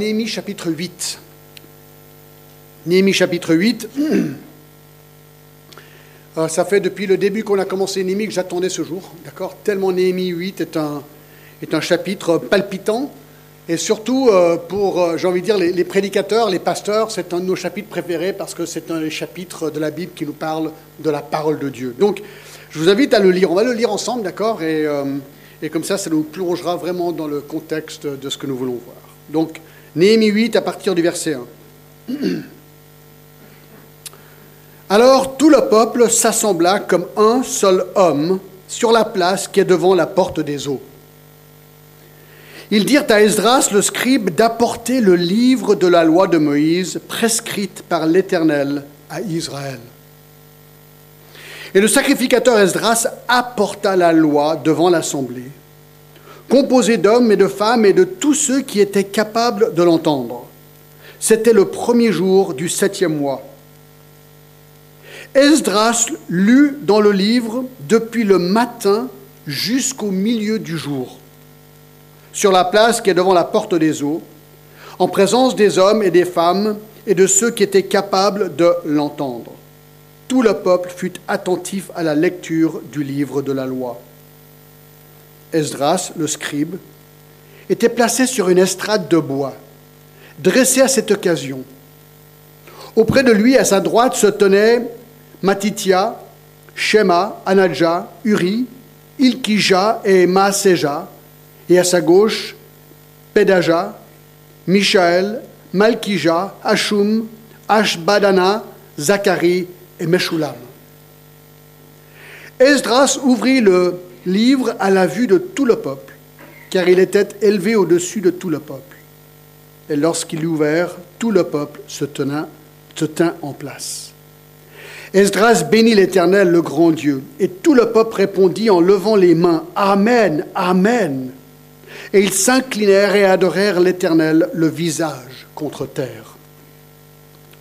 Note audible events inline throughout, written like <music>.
Néhémie chapitre 8. Néhémie chapitre 8. Euh, <clears throat> ça fait depuis le début qu'on a commencé Néhémie que j'attendais ce jour. D'accord? Tellement Néhémie 8 est un, est un chapitre palpitant. Et surtout, euh, pour, euh, j'ai envie de dire, les, prédicateurs, les pasteurs, c'est un de nos chapitres préférés parce que c'est un des chapitres de la Bible qui nous parle de la parole de Dieu. Donc, je vous invite à le lire. On va le lire ensemble, d'accord? Et, et comme ça, ça nous plongera vraiment dans le contexte de ce que nous voulons voir. Donc, Néhémie 8 à partir du verset 1. <clears throat> Alors tout le peuple s'assembla comme un seul homme sur la place qui est devant la porte des eaux. Ils dirent à Esdras le scribe d'apporter le livre de la loi de Moïse prescrite par l'Éternel à Israël. Et le sacrificateur Esdras apporta la loi devant l'assemblée, composée d'hommes et de femmes et de tous ceux qui étaient capables de l'entendre. C'était le premier jour du septième mois. Esdras lut dans le livre depuis le matin jusqu'au milieu du jour, sur la place qui est devant la porte des eaux, en présence des hommes et des femmes et de ceux qui étaient capables de l'entendre. Tout le peuple fut attentif à la lecture du livre de la loi. Esdras, le scribe, était placé sur une estrade de bois, dressée à cette occasion. Auprès de lui, à sa droite, se tenaient Matitia, Shema, Anadja, Uri, Ilkija et Maaseja, et à sa gauche, Pedaja, Michaël, Malkija, Hashum, Ashbadana, Zacharie et Meshulam. Esdras ouvrit le livre à la vue de tout le peuple, car il était élevé au-dessus de tout le peuple. Et lorsqu'il ouvert, tout le peuple se tint en place. Esdras bénit l'Éternel, le grand Dieu, et tout le peuple répondit en levant les mains, Amen, Amen. Et ils s'inclinèrent et adorèrent l'Éternel, le visage contre terre.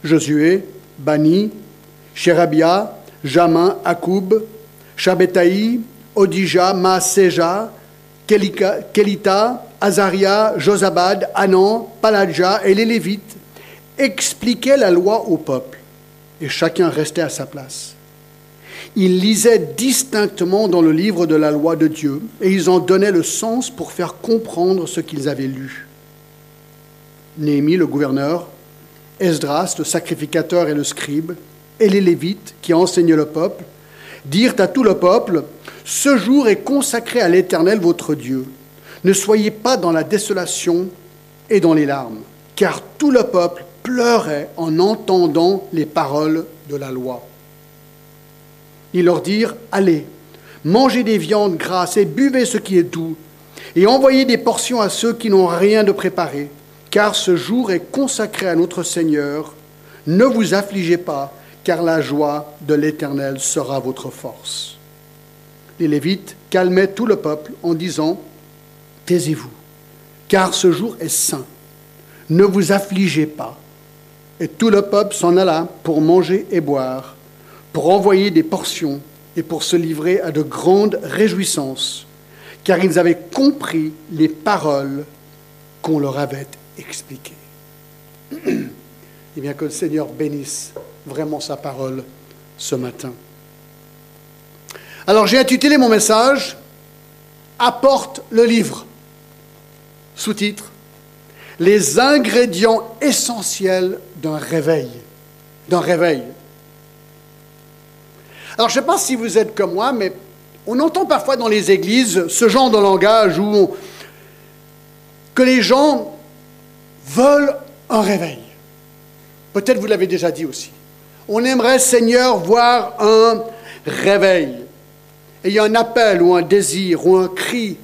Josué, Bani, Sherabia, Jamin, Akoub, Shabetaï, Odija, Maaseja, Kelita, Azaria, Josabad, Anan, Paladja et les Lévites expliquaient la loi au peuple et chacun restait à sa place. Ils lisaient distinctement dans le livre de la loi de Dieu et ils en donnaient le sens pour faire comprendre ce qu'ils avaient lu. Néhémie, le gouverneur, Esdras, le sacrificateur et le scribe, et les Lévites qui enseignaient le peuple, dirent à tout le peuple, Ce jour est consacré à l'Éternel votre Dieu. Ne soyez pas dans la désolation et dans les larmes, car tout le peuple pleuraient en entendant les paroles de la loi. Ils leur dirent, Allez, mangez des viandes grasses et buvez ce qui est doux, et envoyez des portions à ceux qui n'ont rien de préparé, car ce jour est consacré à notre Seigneur. Ne vous affligez pas, car la joie de l'Éternel sera votre force. Les Lévites calmaient tout le peuple en disant, Taisez-vous, car ce jour est saint. Ne vous affligez pas. Et tout le peuple s'en alla pour manger et boire, pour envoyer des portions et pour se livrer à de grandes réjouissances, car ils avaient compris les paroles qu'on leur avait expliquées. Et <clears throat> bien que le Seigneur bénisse vraiment sa parole ce matin. Alors j'ai intitulé mon message Apporte le livre. Sous-titre les ingrédients essentiels d'un réveil. D'un réveil. Alors, je ne sais pas si vous êtes comme moi, mais on entend parfois dans les églises ce genre de langage où que les gens veulent un réveil. Peut-être vous l'avez déjà dit aussi. On aimerait, Seigneur, voir un réveil. Et un appel ou un désir ou un cri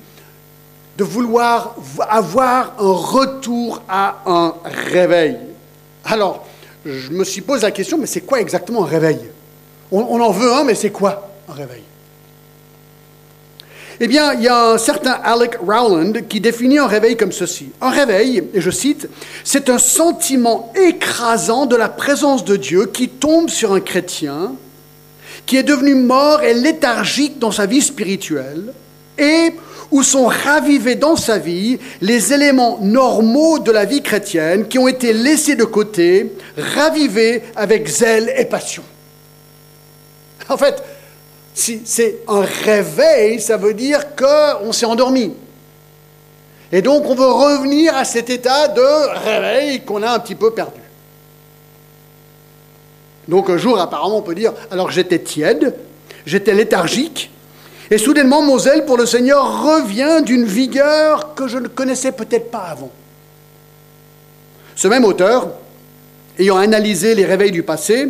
de vouloir avoir un retour à un réveil. Alors, je me suis posé la question, mais c'est quoi exactement un réveil? On, en veut un, mais c'est quoi un réveil? Eh bien, il y a un certain Alec Rowland qui définit un réveil comme ceci. Un réveil, et je cite, c'est un sentiment écrasant de la présence de Dieu qui tombe sur un chrétien qui est devenu mort et léthargique dans sa vie spirituelle et où sont ravivés dans sa vie les éléments normaux de la vie chrétienne qui ont été laissés de côté, ravivés avec zèle et passion. En fait, si c'est un réveil, ça veut dire qu'on s'est endormi. Et donc on veut revenir à cet état de réveil qu'on a un petit peu perdu. Donc un jour, apparemment, on peut dire, alors j'étais tiède, j'étais léthargique, et soudainement mon zèle pour le Seigneur revient d'une vigueur que je ne connaissais peut-être pas avant. Ce même auteur, ayant analysé les réveils du passé,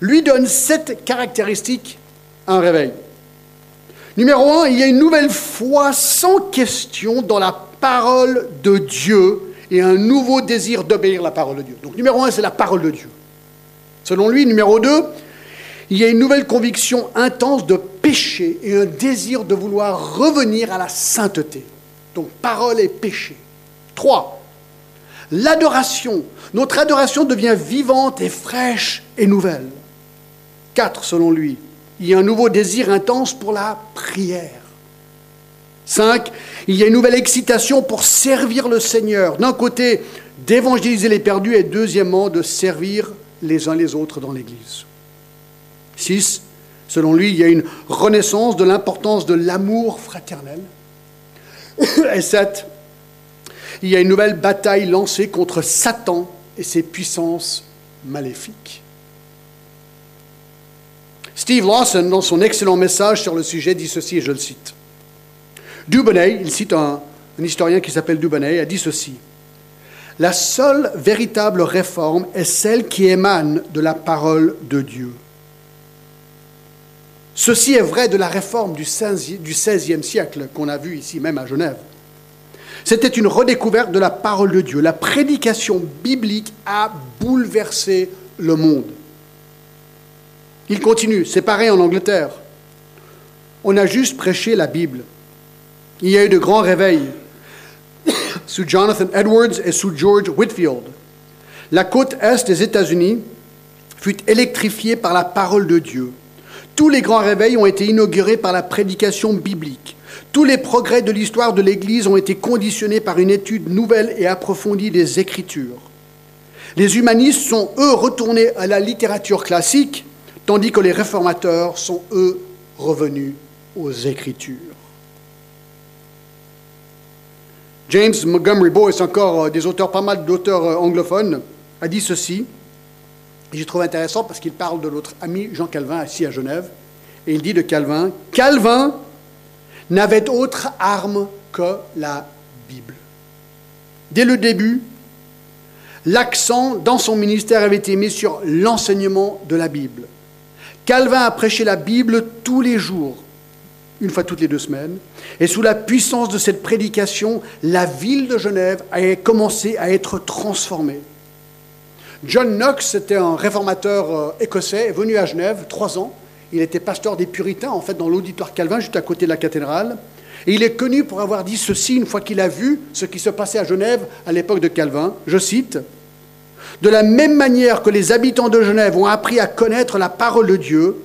lui donne sept caractéristiques un réveil. Numéro un, il y a une nouvelle foi sans question dans la parole de Dieu et un nouveau désir d'obéir la parole de Dieu. Donc numéro un, c'est la parole de Dieu. Selon lui, numéro 2, il y a une nouvelle conviction intense de péché et un désir de vouloir revenir à la sainteté. Donc parole et péché. 3. L'adoration. Notre adoration devient vivante et fraîche et nouvelle. 4. Selon lui, il y a un nouveau désir intense pour la prière. 5. Il y a une nouvelle excitation pour servir le Seigneur. D'un côté, d'évangéliser les perdus et deuxièmement, de servir les uns les autres dans l'Église. 6. Selon lui, il y a une renaissance de l'importance de l'amour fraternel. <coughs> Et 7. Il y a une nouvelle bataille lancée contre Satan et ses puissances maléfiques. Steve Lawson, dans son excellent message sur le sujet, dit ceci, et je le cite. Dubonnet, il cite un, historien qui s'appelle Dubonnet, a dit ceci. La seule véritable réforme est celle qui émane de la parole de Dieu. Ceci est vrai de la réforme du XVIe siècle qu'on a vu ici même à Genève. C'était une redécouverte de la parole de Dieu. La prédication biblique a bouleversé le monde. Il continue, c'est pareil en Angleterre. On a juste prêché la Bible. Il y a eu de grands réveils <coughs> sous Jonathan Edwards et sous George Whitfield. La côte est des États-Unis fut électrifiée par la parole de Dieu. Tous les grands réveils ont été inaugurés par la prédication biblique. Tous les progrès de l'histoire de l'Église ont été conditionnés par une étude nouvelle et approfondie des Écritures. Les humanistes sont, eux, retournés à la littérature classique, tandis que les réformateurs sont, eux, revenus aux Écritures. James Montgomery Boyce, encore euh, des auteurs, pas mal d'auteurs euh, anglophones, a dit ceci. J'ai trouvé intéressant parce qu'il parle de notre ami Jean Calvin, assis à Genève. Et il dit de Calvin Calvin n'avait autre arme que la Bible. Dès le début, l'accent dans son ministère avait été mis sur l'enseignement de la Bible. Calvin a prêché la Bible tous les jours une fois toutes les deux semaines. Et sous la puissance de cette prédication, la ville de Genève a commencé à être transformée. John Knox, était un réformateur euh, écossais, venu à Genève, trois ans. Il était pasteur des puritains, en fait, dans l'auditoire Calvin, juste à côté de la cathédrale. Et il est connu pour avoir dit ceci une fois qu'il a vu ce qui se passait à Genève à l'époque de Calvin. Je cite De la même manière que les habitants de Genève ont appris à connaître la parole de Dieu,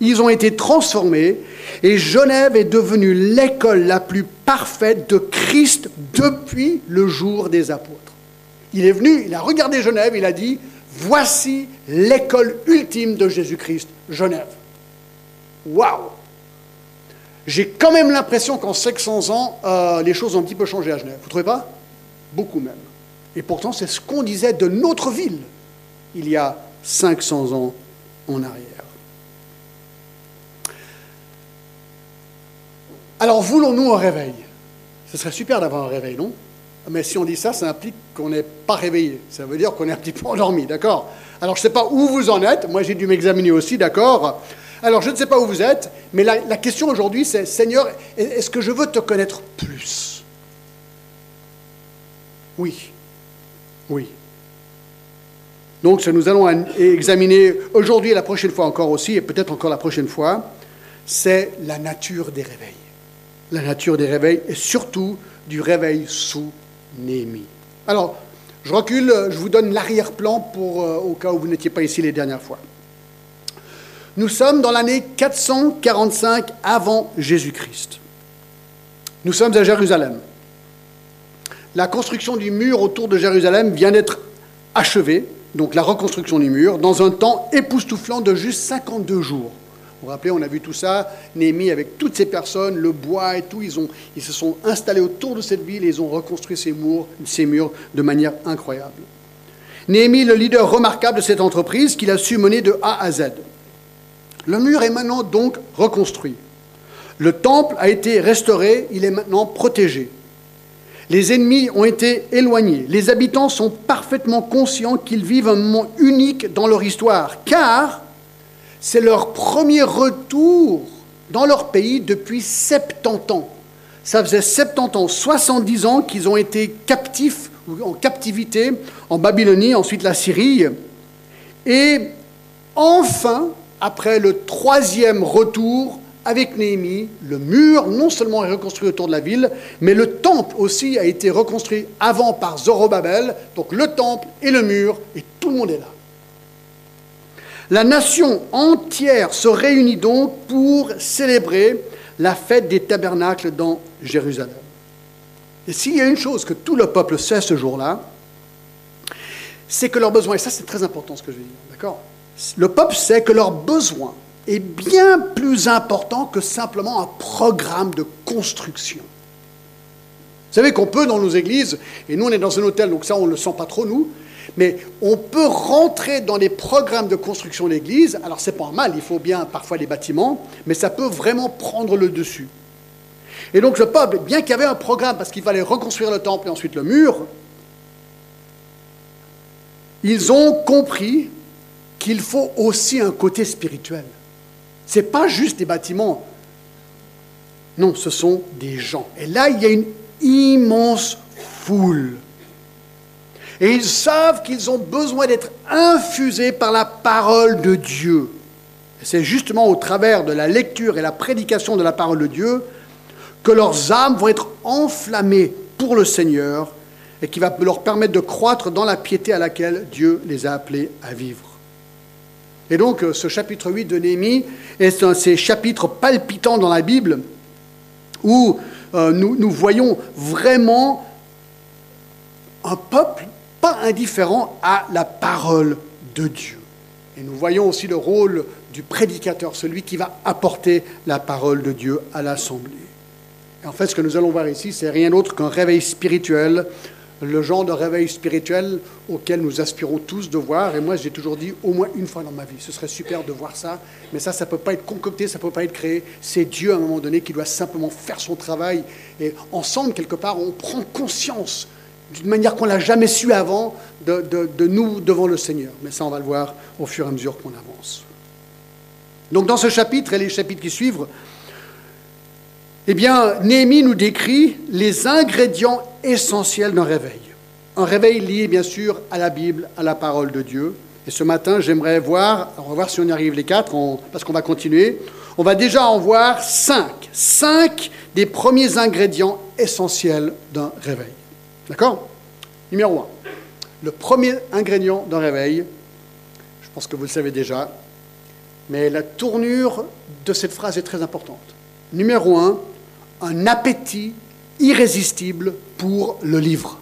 ils ont été transformés et Genève est devenue l'école la plus parfaite de Christ depuis le jour des apôtres. Il est venu, il a regardé Genève, il a dit, voici l'école ultime de Jésus-Christ, Genève. Waouh J'ai quand même l'impression qu'en 500 ans, euh, les choses ont un petit peu changé à Genève. Vous ne trouvez pas? Beaucoup même. Et pourtant, c'est ce qu'on disait de notre ville il y a 500 ans en arrière. Alors voulons-nous un réveil? Ce serait super d'avoir un réveil, non? Mais si on dit ça, ça implique qu'on n'est pas réveillé. Ça veut dire qu'on est un petit peu endormi, d'accord? Alors je ne sais pas où vous en êtes. Moi, j'ai dû m'examiner aussi, d'accord? Alors je ne sais pas où vous êtes, mais la, la question aujourd'hui, c'est Seigneur, est-ce que je veux te connaître plus? Oui. Oui. Donc, nous allons examiner aujourd'hui et la prochaine fois encore aussi, et peut-être encore la prochaine fois, c'est la nature des réveils la nature des réveils et surtout du réveil sous Néhémie. Alors, je recule, je vous donne l'arrière-plan pour euh, au cas où vous n'étiez pas ici les dernières fois. Nous sommes dans l'année 445 avant Jésus-Christ. Nous sommes à Jérusalem. La construction du mur autour de Jérusalem vient d'être achevée, donc la reconstruction du mur, dans un temps époustouflant de juste 52 jours. Vous vous rappelez, on a vu tout ça, Néhémie avec toutes ces personnes, le bois et tout, ils, ont, ils se sont installés autour de cette ville et ils ont reconstruit ces murs, ces murs de manière incroyable. Néhémie, le leader remarquable de cette entreprise qu'il a su mener de A à Z. Le mur est maintenant donc reconstruit. Le temple a été restauré, il est maintenant protégé. Les ennemis ont été éloignés. Les habitants sont parfaitement conscients qu'ils vivent un moment unique dans leur histoire, car c'est leur premier retour dans leur pays depuis 70 ans. Ça faisait 70 ans, 70 ans qu'ils ont été captifs ou en captivité en Babylonie, ensuite la Syrie. Et enfin, après le troisième retour, avec Néhémie, le mur non seulement est reconstruit autour de la ville, mais le temple aussi a été reconstruit avant par Zorobabel. Donc le temple et le mur, et tout le monde est là. La nation entière se réunit donc pour célébrer la fête des tabernacles dans Jérusalem. Et s'il y a une chose que tout le peuple sait ce jour-là, c'est que leurs besoins, et ça c'est très important ce que je vais dire, d'accord? Le peuple sait que leurs besoins est bien plus important que simplement un programme de construction. Vous savez qu'on peut dans nos églises, et nous on est dans un hôtel, donc ça on ne le sent pas trop nous, mais on peut rentrer dans les programmes de construction d'église, alors c'est pas mal, il faut bien parfois les bâtiments, mais ça peut vraiment prendre le dessus. Et donc le peuple, bien qu'il y avait un programme, parce qu'il fallait reconstruire le temple et ensuite le mur, ils ont compris qu'il faut aussi un côté spirituel. Ce n'est pas juste des bâtiments. Non, ce sont des gens. Et là, il y a une immense foule. Et ils savent qu'ils ont besoin d'être infusés par la parole de Dieu. C'est justement au travers de la lecture et la prédication de la parole de Dieu que leurs âmes vont être enflammées pour le Seigneur et qui va leur permettre de croître dans la piété à laquelle Dieu les a appelés à vivre. Et donc, euh, ce chapitre 8 de Néhémie est un de ces chapitres palpitants dans la Bible où euh, nous, nous voyons vraiment un peuple pas indifférent à la parole de Dieu. Et nous voyons aussi le rôle du prédicateur, celui qui va apporter la parole de Dieu à l'assemblée. En fait, ce que nous allons voir ici, c'est rien d'autre qu'un réveil spirituel le genre de réveil spirituel auquel nous aspirons tous de voir. Et moi, j'ai toujours dit au moins une fois dans ma vie, ce serait super de voir ça. Mais ça, ça ne peut pas être concocté, ça ne peut pas être créé. C'est Dieu à un moment donné qui doit simplement faire son travail. Et ensemble, quelque part, on prend conscience d'une manière qu'on n'a jamais su avant de, de, nous devant le Seigneur. Mais ça, on va le voir au fur et à mesure qu'on avance. Donc dans ce chapitre et les chapitres qui suivent, eh bien, Néhémie nous décrit les ingrédients essentiels d'un réveil. Un réveil lié, bien sûr, à la Bible, à la parole de Dieu. Et ce matin, j'aimerais voir, on va voir si on y arrive les quatre, parce qu'on va continuer. On va déjà en voir cinq. Cinq des premiers ingrédients essentiels d'un réveil. D'accord? Numéro un. Le premier ingrédient d'un réveil, je pense que vous le savez déjà, mais la tournure de cette phrase est très importante. Numéro un, un appétit irrésistible pour le livre.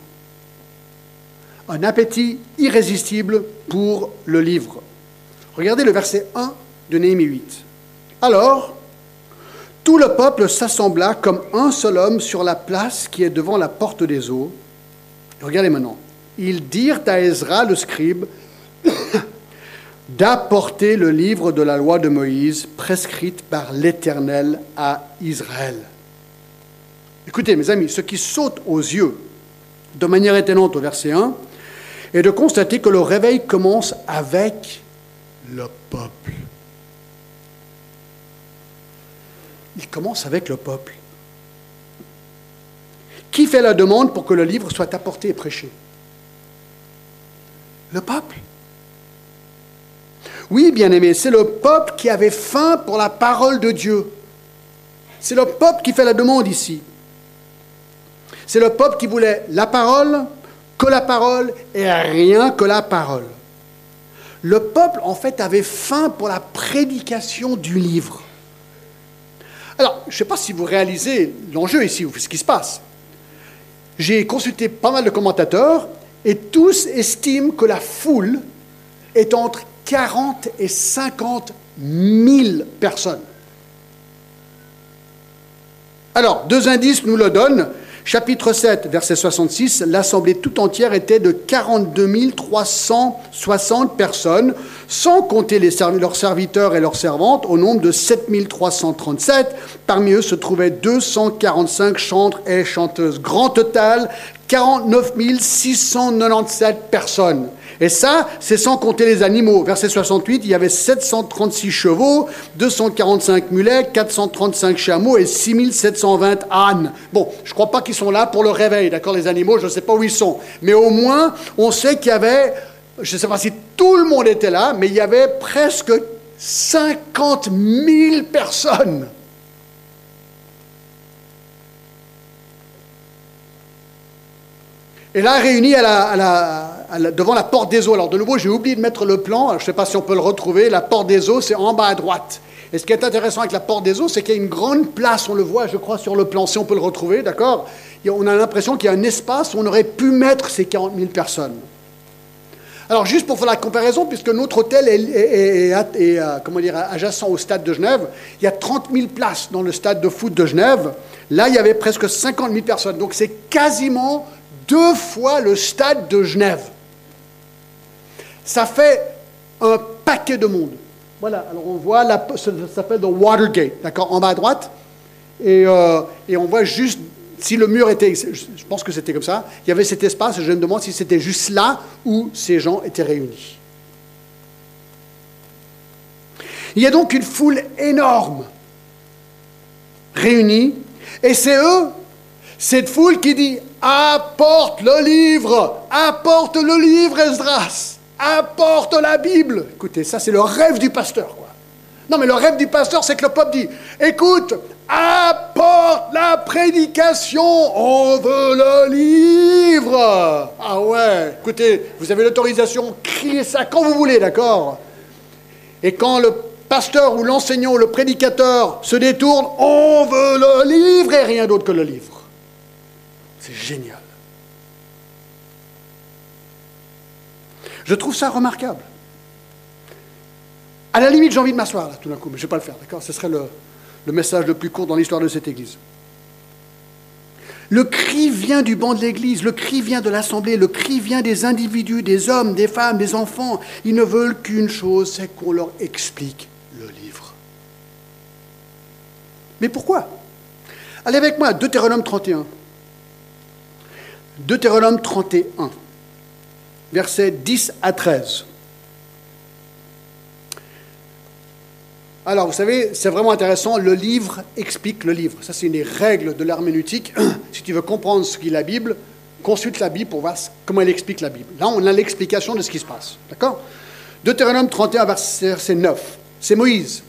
Un appétit irrésistible pour le livre. Regardez le verset 1 de Néhémie 8. Alors, tout le peuple s'assembla comme un seul homme sur la place qui est devant la porte des eaux. Regardez maintenant. Ils dirent à Ezra, le scribe, <coughs> d'apporter le livre de la loi de Moïse prescrite par l'Éternel à Israël. Écoutez, mes amis, ce qui saute aux yeux de manière étonnante au verset 1 est de constater que le réveil commence avec le peuple. Il commence avec le peuple. Qui fait la demande pour que le livre soit apporté et prêché? Le peuple. Oui, bien aimé, c'est le peuple qui avait faim pour la parole de Dieu. C'est le peuple qui fait la demande ici. C'est le peuple qui voulait la parole, que la parole et rien que la parole. Le peuple, en fait, avait faim pour la prédication du livre. Alors, je ne sais pas si vous réalisez l'enjeu ici, ou ce qui se passe. J'ai consulté pas mal de commentateurs et tous estiment que la foule est entre 40 et 50 000 personnes. Alors, deux indices nous le donnent. Chapitre 7, verset 66, l'assemblée tout entière était de 42 360 personnes, sans compter leurs serviteurs et leurs servantes, au nombre de 7 337. Parmi eux se trouvaient 245 chantres et chanteuses. Grand total, 49 697 personnes. Et ça, c'est sans compter les animaux. Verset 68, il y avait 736 chevaux, 245 mulets, 435 chameaux et 6720 ânes. Bon, je ne crois pas qu'ils sont là pour le réveil, d'accord, les animaux, je ne sais pas où ils sont. Mais au moins, on sait qu'il y avait, je ne sais pas si tout le monde était là, mais il y avait presque 50 000 personnes. Et là, réunis à la, devant la porte des eaux. Alors, de nouveau, j'ai oublié de mettre le plan. je ne sais pas si on peut le retrouver. La porte des eaux, c'est en bas à droite. Et ce qui est intéressant avec la porte des eaux, c'est qu'il y a une grande place. On le voit, je crois, sur le plan, si on peut le retrouver, d'accord? On a l'impression qu'il y a un espace où on aurait pu mettre ces 40 000 personnes. Alors, juste pour faire la comparaison, puisque notre hôtel est, euh, comment dire, adjacent au stade de Genève, il y a 30 000 places dans le stade de foot de Genève. Là, il y avait presque 50 000 personnes. Donc, c'est quasiment deux fois le stade de Genève. Ça fait un paquet de monde. Voilà, alors on voit, la, ça s'appelle The Watergate, d'accord, en bas à droite. Et, euh, et, on voit juste, si le mur était, je pense que c'était comme ça, il y avait cet espace, je me demande si c'était juste là où ces gens étaient réunis. Il y a donc une foule énorme réunie, et c'est eux, cette foule qui dit Apporte le livre, apporte le livre, Esdras, apporte la Bible. Écoutez, ça c'est le rêve du pasteur, quoi. Non, mais le rêve du pasteur, c'est que le peuple dit Écoute, apporte la prédication, on veut le livre. Ah ouais, écoutez, vous avez l'autorisation, criez ça quand vous voulez, d'accord? Et quand le pasteur ou l'enseignant ou le prédicateur se détourne, on veut le livre et rien d'autre que le livre. C'est génial. Je trouve ça remarquable. À la limite, j'ai envie de m'asseoir là, tout d'un coup, mais je ne vais pas le faire, d'accord? Ce serait le, le message le plus court dans l'histoire de cette Église. Le cri vient du banc de l'Église, le cri vient de l'Assemblée, le cri vient des individus, des hommes, des femmes, des enfants. Ils ne veulent qu'une chose, c'est qu'on leur explique le livre. Mais pourquoi? Allez avec moi, Deutéronome 31. Deutéronome 31, versets 10 à 13. Alors, vous savez, c'est vraiment intéressant. Le livre explique le livre. Ça, c'est une des règles de l'herméneutique. <clears throat> si tu veux comprendre ce qu'est la Bible, consulte la Bible pour voir comment elle explique la Bible. Là, on a l'explication de ce qui se passe. D'accord? Deutéronome 31, verset 9. C'est Moïse.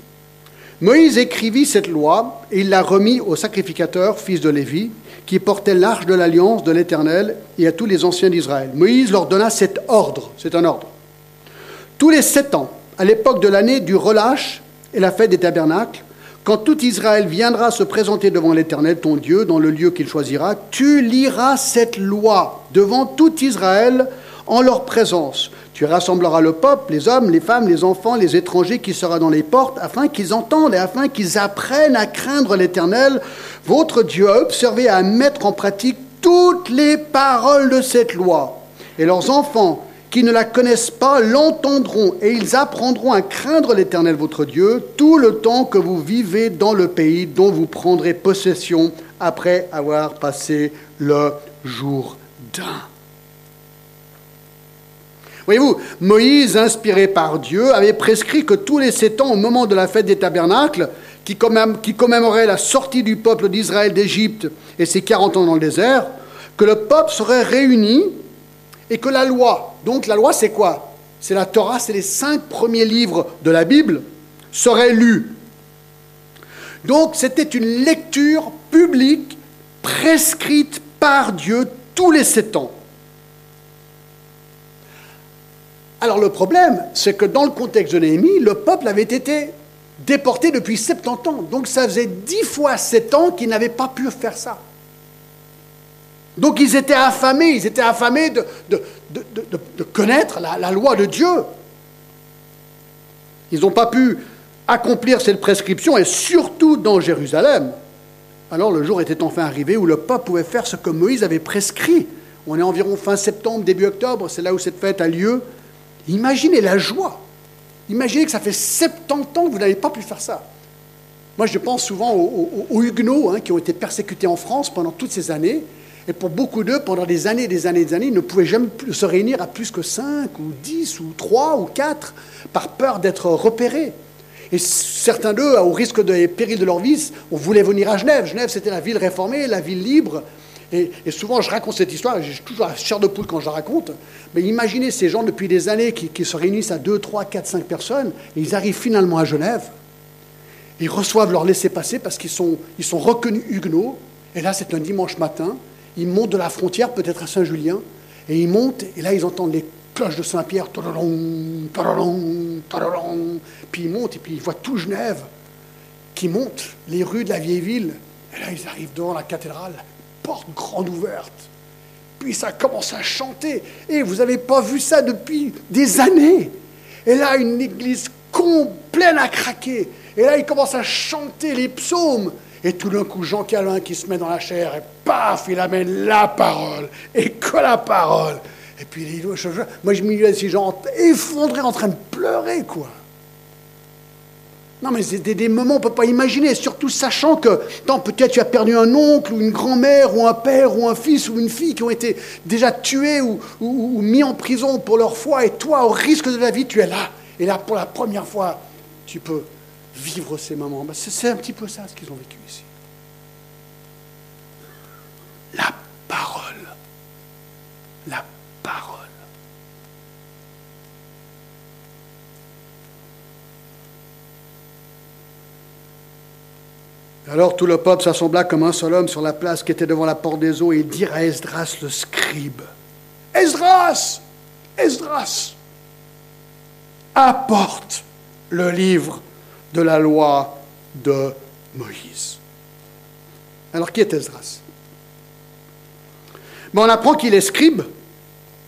Moïse écrivit cette loi et il l'a remis au sacrificateur, fils de Lévi, qui portait l'arche de l'alliance de l'Éternel et à tous les anciens d'Israël. Moïse leur donna cet ordre, c'est un ordre. Tous les sept ans, à l'époque de l'année du relâche et la fête des tabernacles, quand tout Israël viendra se présenter devant l'Éternel, ton Dieu, dans le lieu qu'il choisira, tu liras cette loi devant tout Israël en leur présence. Tu rassembleras le peuple, les hommes, les femmes, les enfants, les étrangers qui seront dans les portes, afin qu'ils entendent et afin qu'ils apprennent à craindre l'Éternel, votre Dieu, à observer, à mettre en pratique toutes les paroles de cette loi. Et leurs enfants qui ne la connaissent pas l'entendront et ils apprendront à craindre l'Éternel votre Dieu tout le temps que vous vivez dans le pays dont vous prendrez possession après avoir passé le jour d'un. Voyez-vous, Moïse, inspiré par Dieu, avait prescrit que tous les sept ans, au moment de la fête des tabernacles, qui, commémorait la sortie du peuple d'Israël d'Égypte et ses 40 ans dans le désert, que le peuple serait réuni et que la loi, donc la loi c'est quoi? C'est la Torah, c'est les cinq premiers livres de la Bible, serait lue. Donc c'était une lecture publique prescrite par Dieu tous les sept ans. Alors le problème, c'est que dans le contexte de Néhémie, le peuple avait été déportés depuis 70 ans. Donc ça faisait 10 fois 7 ans qu'ils n'avaient pas pu faire ça. Donc ils étaient affamés, ils étaient affamés de, de, connaître la, la, loi de Dieu. Ils n'ont pas pu accomplir cette prescription, et surtout dans Jérusalem. Alors le jour était enfin arrivé où le peuple pouvait faire ce que Moïse avait prescrit. On est environ fin septembre, début octobre, c'est là où cette fête a lieu. Imaginez la joie. Imaginez que ça fait 70 ans que vous n'avez pas pu faire ça. Moi, je pense souvent aux, Huguenots hein, qui ont été persécutés en France pendant toutes ces années. Et pour beaucoup d'eux, pendant des années, des années, des années, ils ne pouvaient jamais se réunir à plus que 5 ou 10 ou 3 ou 4 par peur d'être repérés. Et certains d'eux, au risque des périls de leur vie, on voulait venir à Genève. Genève, c'était la ville réformée, la ville libre. Et, souvent, je raconte cette histoire, j'ai toujours la chair de poule quand je la raconte. Mais imaginez ces gens depuis des années qui, se réunissent à 2, 3, 4, 5 personnes, et ils arrivent finalement à Genève. Ils reçoivent leur laissez-passer parce qu'ils sont, sont reconnus huguenots. Et là, c'est un dimanche matin. Ils montent de la frontière, peut-être à Saint-Julien, et ils montent, et là, ils entendent les cloches de Saint-Pierre, puis ils montent, et puis ils voient tout Genève qui monte les rues de la vieille ville. Et là, ils arrivent devant la cathédrale, porte grande ouverte. Puis ça commence à chanter. Et vous n'avez pas vu ça depuis des années. Et là, une église complète à craquer. Et là, ils commencent à chanter les psaumes. Et tout d'un coup, Jean Calvin qui se met dans la chair, et paf, il amène la parole. Et que la parole. Et puis, moi, je me disais, ces gens effondrés en train de pleurer, quoi. Non, mais c'est des, moments, on ne peut pas imaginer, surtout sachant que, peut-être tu as perdu un oncle, ou une grand-mère, ou un père, ou un fils, ou une fille qui ont été déjà tués ou, mis en prison pour leur foi, et toi, au risque de la vie, tu es là. Et là, pour la première fois, tu peux vivre ces moments. Ben, c'est un petit peu ça ce qu'ils ont vécu ici. La parole. La parole. Alors tout le peuple s'assembla comme un seul homme sur la place qui était devant la porte des eaux et dirent à Esdras le scribe Esdras Esdras Apporte le livre de la loi de Moïse. Alors qui est Esdras? On apprend qu'il est scribe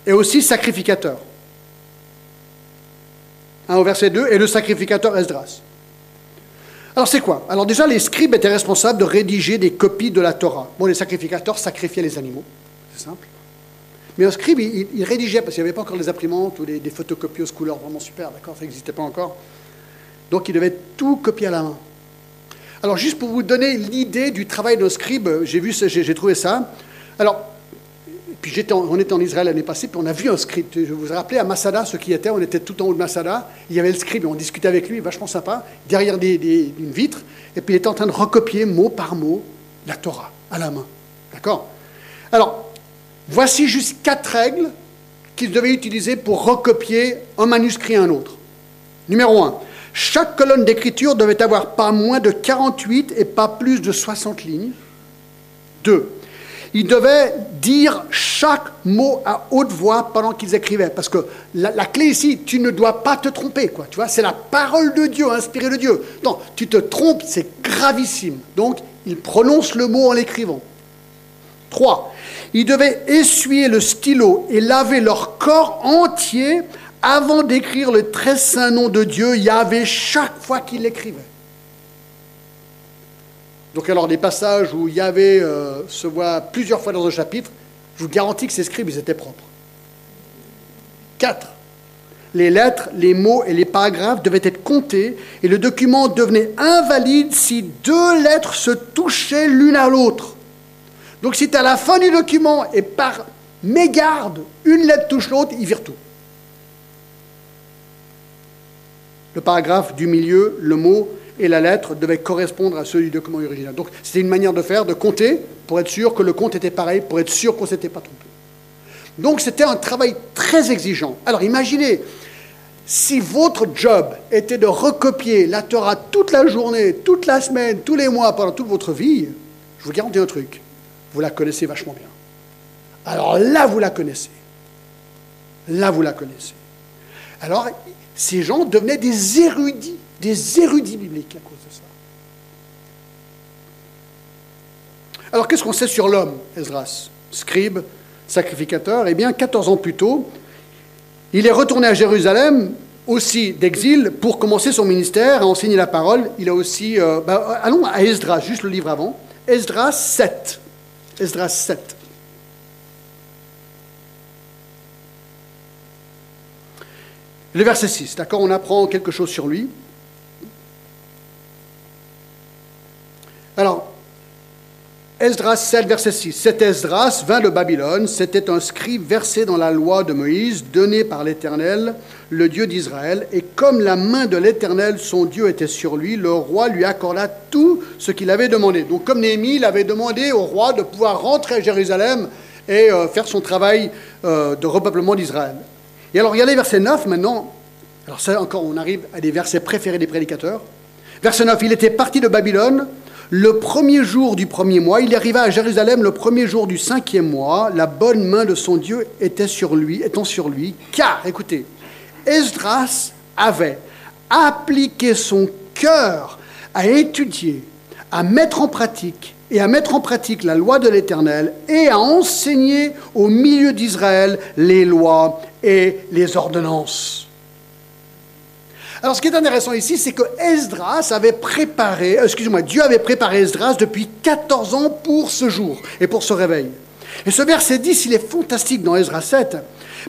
et aussi sacrificateur. au verset 2, et le sacrificateur Esdras. Alors c'est quoi? Alors déjà, les scribes étaient responsables de rédiger des copies de la Torah. Bon, les sacrificateurs sacrifiaient les animaux, c'est simple. Mais un scribe, il, rédigeait, parce qu'il n'y avait pas encore les imprimantes ou des, des photocopieuses couleurs vraiment super, d'accord? Ça n'existait pas encore. Donc il devait tout copier à la main. Alors juste pour vous donner l'idée du travail d'un scribe, j'ai vu, j'ai trouvé ça. Alors puis on était en Israël l'année passée, puis on a vu un scribe. Je vous rappelez à Masada, ce qui était, on était tout en haut de Masada, il y avait le scribe, on discutait avec lui, vachement sympa, derrière une vitre, et puis il était en train de recopier mot par mot la Torah à la main. D'accord? Alors, voici juste quatre règles qu'il devait utiliser pour recopier un manuscrit à un autre. Numéro un, chaque colonne d'écriture devait avoir pas moins de 48 et pas plus de 60 lignes. Deux, ils devaient dire chaque mot à haute voix pendant qu'ils écrivaient. Parce que la, clé ici, tu ne dois pas te tromper, quoi. Tu vois, c'est la parole de Dieu, inspirée de Dieu. Non, tu te trompes, c'est gravissime. Donc, ils prononcent le mot en l'écrivant. Trois, ils devaient essuyer le stylo et laver leur corps entier avant d'écrire le très saint nom de Dieu, Il y avait chaque fois qu'ils l'écrivaient. Donc alors des passages où il y avait euh, se voit plusieurs fois dans un chapitre, je vous garantis que ces scribes, ils étaient propres. Quatre. Les lettres, les mots et les paragraphes devaient être comptés et le document devenait invalide si deux lettres se touchaient l'une à l'autre. Donc si tu à la fin du document et par mégarde, une lettre touche l'autre, il vire tout. Le paragraphe du milieu, le mot, et la lettre devait correspondre à ceux du document original. Donc c'était une manière de faire, de compter, pour être sûr que le compte était pareil, pour être sûr qu'on ne s'était pas trompé. Donc c'était un travail très exigeant. Alors imaginez, si votre job était de recopier la Torah toute la journée, toute la semaine, tous les mois, pendant toute votre vie, je vous garantis un truc, vous la connaissez vachement bien. Alors là, vous la connaissez. Là, vous la connaissez. Alors, ces gens devenaient des érudits des érudits bibliques à cause de ça. Alors qu'est-ce qu'on sait sur l'homme, Esdras Scribe, sacrificateur? Eh bien, 14 ans plus tôt, il est retourné à Jérusalem, aussi d'exil, pour commencer son ministère, à enseigner la parole. Il a aussi... Euh, bah, allons à Esdras, juste le livre avant. Esdras 7. Esdras 7. Le verset 6, d'accord? On apprend quelque chose sur lui. Alors, Esdras 7, verset 6. Cet Esdras vint de Babylone, c'était un scribe versé dans la loi de Moïse, donnée par l'Éternel, le Dieu d'Israël, et comme la main de l'Éternel, son Dieu, était sur lui, le roi lui accorda tout ce qu'il avait demandé. Donc comme Néhémie, il avait demandé au roi de pouvoir rentrer à Jérusalem et euh, faire son travail euh, de repeuplement d'Israël. Et alors regardez verset 9 maintenant. Alors ça encore, on arrive à des versets préférés des prédicateurs. Verset 9, il était parti de Babylone le premier jour du premier mois, il arriva à Jérusalem le premier jour du cinquième mois. La bonne main de son Dieu était sur lui, étant sur lui, car, écoutez, Esdras avait appliqué son cœur à étudier, à mettre en pratique et à mettre en pratique la loi de l'Éternel et à enseigner au milieu d'Israël les lois et les ordonnances. Alors, ce qui est intéressant ici, c'est que Esdras avait préparé, euh, excusez-moi, Dieu avait préparé Esdras depuis 14 ans pour ce jour et pour ce réveil. Et ce verset 10, il est fantastique dans Esdras 7,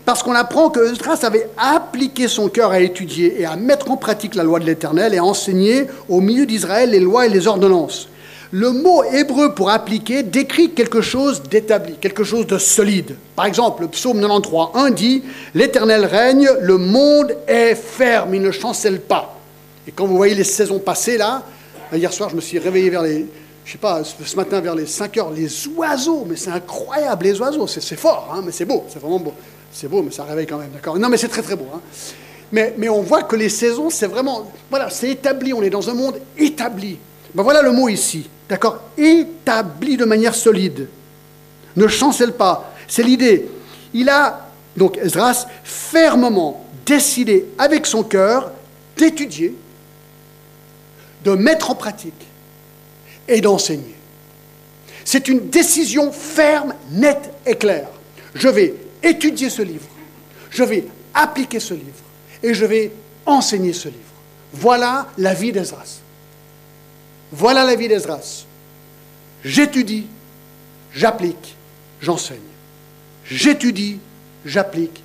parce qu'on apprend que Esdras avait appliqué son cœur à étudier et à mettre en pratique la loi de l'Éternel et à enseigner au milieu d'Israël les lois et les ordonnances. Le mot hébreu pour appliquer décrit quelque chose d'établi, quelque chose de solide. Par exemple, le psaume 93, 1 dit L'Éternel règne, le monde est ferme, il ne chancelle pas. Et quand vous voyez les saisons passées là, hier soir, je me suis réveillé vers les, je sais pas, ce matin vers les 5 heures, les oiseaux, mais c'est incroyable, les oiseaux, c'est fort, hein, mais c'est beau, c'est vraiment beau. C'est beau, mais ça réveille quand même, d'accord? Non, mais c'est très très beau. Hein. Mais, mais on voit que les saisons, c'est vraiment, voilà, c'est établi, on est dans un monde établi. Ben voilà le mot ici. D'accord? Établi de manière solide. Ne chancelle pas. C'est l'idée. Il a, donc Esdras, fermement décidé avec son cœur d'étudier, de mettre en pratique et d'enseigner. C'est une décision ferme, nette et claire. Je vais étudier ce livre, je vais appliquer ce livre et je vais enseigner ce livre. Voilà la vie d'Esdras. Voilà la vie d'Esdras. J'étudie, j'applique, j'enseigne. J'étudie, j'applique,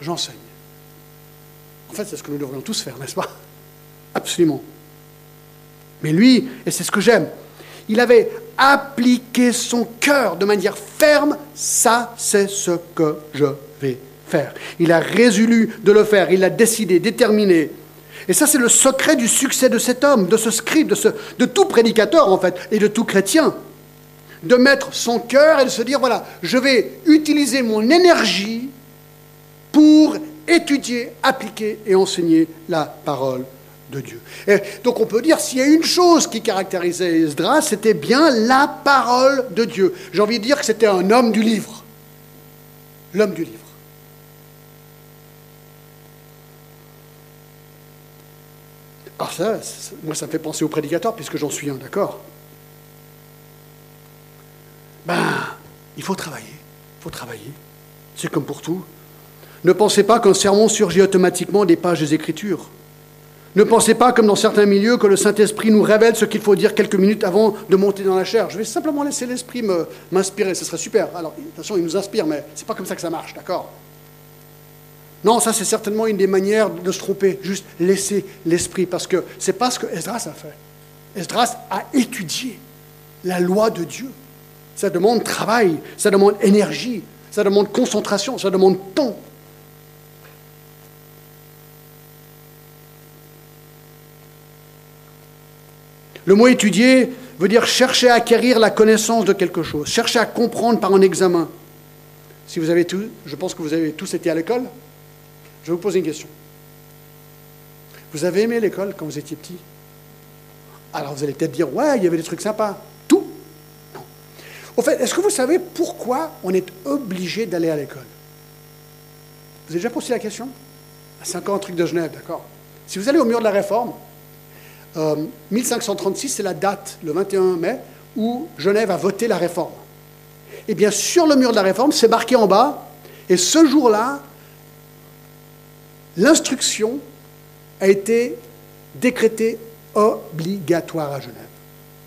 j'enseigne. En fait, c'est ce que nous devrions tous faire, n'est-ce pas? Absolument. Mais lui, et c'est ce que j'aime, il avait appliqué son cœur de manière ferme, ça c'est ce que je vais faire. Il a résolu de le faire, il a décidé, déterminé. Et ça, c'est le secret du succès de cet homme, de ce scribe, de, ce, de tout prédicateur, en fait, et de tout chrétien. De mettre son cœur et de se dire, voilà, je vais utiliser mon énergie pour étudier, appliquer et enseigner la parole de Dieu. Et donc on peut dire, s'il y a une chose qui caractérisait Esdras, c'était bien la parole de Dieu. J'ai envie de dire que c'était un homme du livre. L'homme du livre. Alors ça, moi, ça me fait penser au prédicateur, puisque j'en suis un, d'accord? Ben, il faut travailler. Il faut travailler. C'est comme pour tout. Ne pensez pas qu'un sermon surgit automatiquement des pages des Écritures. Ne pensez pas, comme dans certains milieux, que le Saint-Esprit nous révèle ce qu'il faut dire quelques minutes avant de monter dans la chair. Je vais simplement laisser l'Esprit m'inspirer, ce serait super. Alors, façon, il nous inspire, mais ce n'est pas comme ça que ça marche, d'accord? Non, ça c'est certainement une des manières de se tromper, juste laisser l'esprit, parce que c'est pas ce que Esdras a fait. Esdras a étudié la loi de Dieu. Ça demande travail, ça demande énergie, ça demande concentration, ça demande temps. Le mot étudier veut dire chercher à acquérir la connaissance de quelque chose, chercher à comprendre par un examen. Si vous avez tous, je pense que vous avez tous été à l'école, je vais vous poser une question. Vous avez aimé l'école quand vous étiez petit? Alors vous allez peut-être dire, ouais, il y avait des trucs sympas. Tout? Non. Au fait, est-ce que vous savez pourquoi on est obligé d'aller à l'école? Vous avez déjà posé la question? C'est encore un truc de Genève, d'accord? Si vous allez au mur de la Réforme, 1536, c'est la date, le 21 mai, où Genève a voté la réforme. Eh bien, sur le mur de la réforme, c'est marqué en bas, et ce jour-là, l'instruction a été décrétée obligatoire à Genève.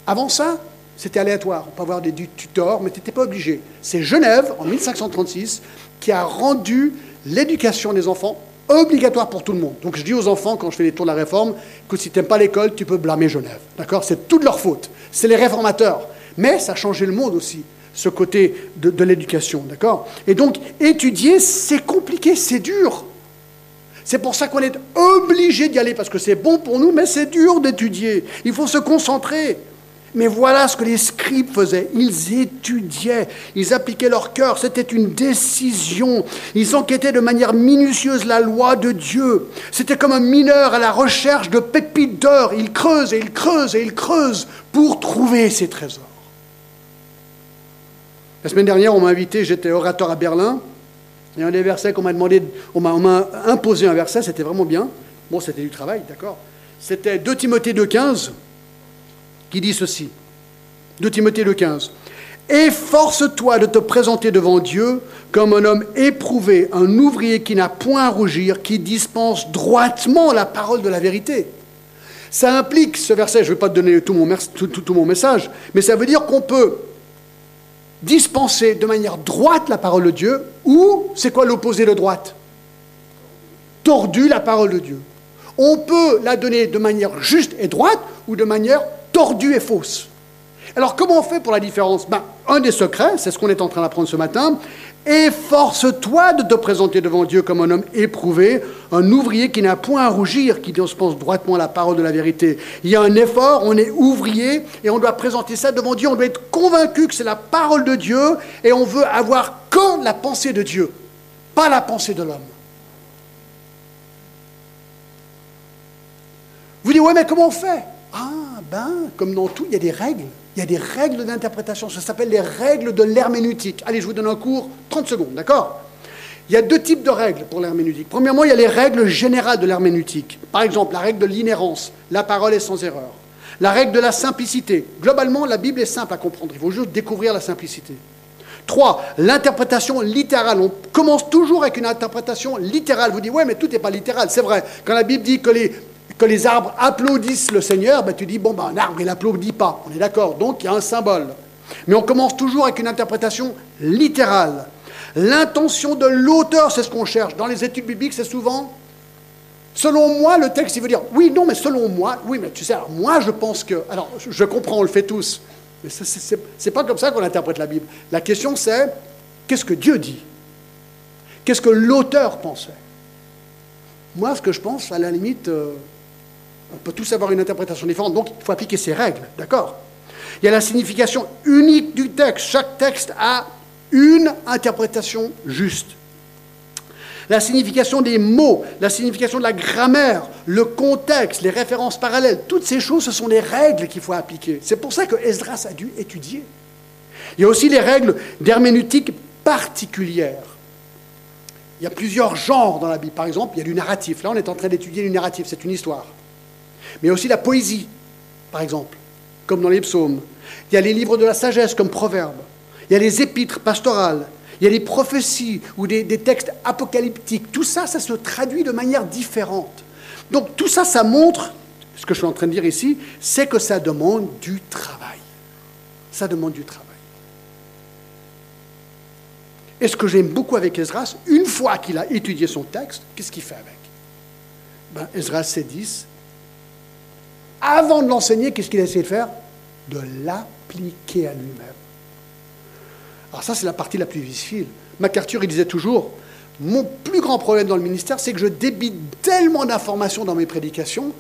Avant ça, c'était aléatoire. On peut avoir des tutors, mais tu n'étais pas obligé. C'est Genève, en 1536, qui a rendu l'éducation des enfants obligatoire pour tout le monde. Donc je dis aux enfants, quand je fais les tours de la réforme, que si tu n'aimes pas l'école, tu peux blâmer Genève. D'accord? C'est toute leur faute. C'est les réformateurs. Mais ça a changé le monde aussi, ce côté de, de l'éducation. D'accord? Et donc, étudier, c'est compliqué, c'est dur. C'est pour ça qu'on est obligé d'y aller, parce que c'est bon pour nous, mais c'est dur d'étudier. Il faut se concentrer. Mais voilà ce que les scribes faisaient. Ils étudiaient, ils appliquaient leur cœur, c'était une décision. Ils enquêtaient de manière minutieuse la loi de Dieu. C'était comme un mineur à la recherche de pépites d'or. Il creuse et il creuse et il creuse pour trouver ses trésors. La semaine dernière, on m'a invité, j'étais orateur à Berlin. Et un des versets qu'on m'a demandé, on m'a imposé un verset, c'était vraiment bien. Bon, c'était du travail, d'accord. C'était 2 Timothée 2,15 qui dit ceci. 2 Timothée 2,15. Efforce-toi de te présenter devant Dieu comme un homme éprouvé, un ouvrier qui n'a point à rougir, qui dispense droitement la parole de la vérité. Ça implique, ce verset, je ne vais pas te donner tout mon, tout mon message, mais ça veut dire qu'on peut dispenser de manière droite la parole de Dieu, ou c'est quoi l'opposé de droite? Tordu la parole de Dieu. On peut la donner de manière juste et droite, ou de manière tordue et fausse. Alors comment on fait pour la différence? Ben, Un des secrets, c'est ce qu'on est en train d'apprendre ce matin, efforce-toi de te présenter devant Dieu comme un homme éprouvé, un ouvrier qui n'a point à rougir, qui se pense droitement à la parole de la vérité. Il y a un effort, on est ouvrier et on doit présenter ça devant Dieu, on doit être convaincu que c'est la parole de Dieu et on veut avoir que la pensée de Dieu, pas la pensée de l'homme. Vous dites, ouais, mais comment on fait? Ah, ben, comme dans tout, il y a des règles. Il y a des règles d'interprétation. Ça s'appelle les règles de l'herméneutique. Allez, je vous donne un cours, 30 secondes, d'accord? Il y a deux types de règles pour l'herméneutique. Premièrement, il y a les règles générales de l'herméneutique. Par exemple, la règle de l'inhérence. La parole est sans erreur. La règle de la simplicité. Globalement, la Bible est simple à comprendre. Il faut juste découvrir la simplicité. Trois, l'interprétation littérale. On commence toujours avec une interprétation littérale. Vous dites, ouais, mais tout n'est pas littéral. C'est vrai. Quand la Bible dit que les que les arbres applaudissent le Seigneur, ben tu dis, bon, ben, un arbre, il n'applaudit pas. On est d'accord. Donc, il y a un symbole. Mais on commence toujours avec une interprétation littérale. L'intention de l'auteur, c'est ce qu'on cherche. Dans les études bibliques, c'est souvent, selon moi, le texte, il veut dire, oui, non, mais selon moi, oui, mais tu sais, moi, je pense que, alors, je comprends, on le fait tous. Mais ce n'est pas comme ça qu'on interprète la Bible. La question, c'est, qu'est-ce que Dieu dit? Qu'est-ce que l'auteur pensait? Moi, ce que je pense, à la limite, euh, on peut tous avoir une interprétation différente, donc il faut appliquer ces règles, d'accord? Il y a la signification unique du texte. Chaque texte a une interprétation juste. La signification des mots, la signification de la grammaire, le contexte, les références parallèles, toutes ces choses, ce sont des règles qu'il faut appliquer. C'est pour ça que Esdras a dû étudier. Il y a aussi les règles d'herméneutique particulières. Il y a plusieurs genres dans la Bible. Par exemple, il y a du narratif. Là, on est en train d'étudier du narratif, c'est une histoire mais aussi la poésie, par exemple, comme dans les psaumes. Il y a les livres de la sagesse comme Proverbes. Il y a les épîtres pastorales. Il y a les prophéties ou des, textes apocalyptiques. Tout ça, ça se traduit de manière différente. Donc tout ça, ça montre, ce que je suis en train de dire ici, c'est que ça demande du travail. Ça demande du travail. Et ce que j'aime beaucoup avec Esdras, une fois qu'il a étudié son texte, qu'est-ce qu'il fait avec? Ben, Esdras s'est dit, avant de l'enseigner, qu'est-ce qu'il a essayé de faire? De l'appliquer à lui-même. Alors ça, c'est la partie la plus difficile. MacArthur, il disait toujours, mon plus grand problème dans le ministère, c'est que je débite tellement d'informations dans mes prédications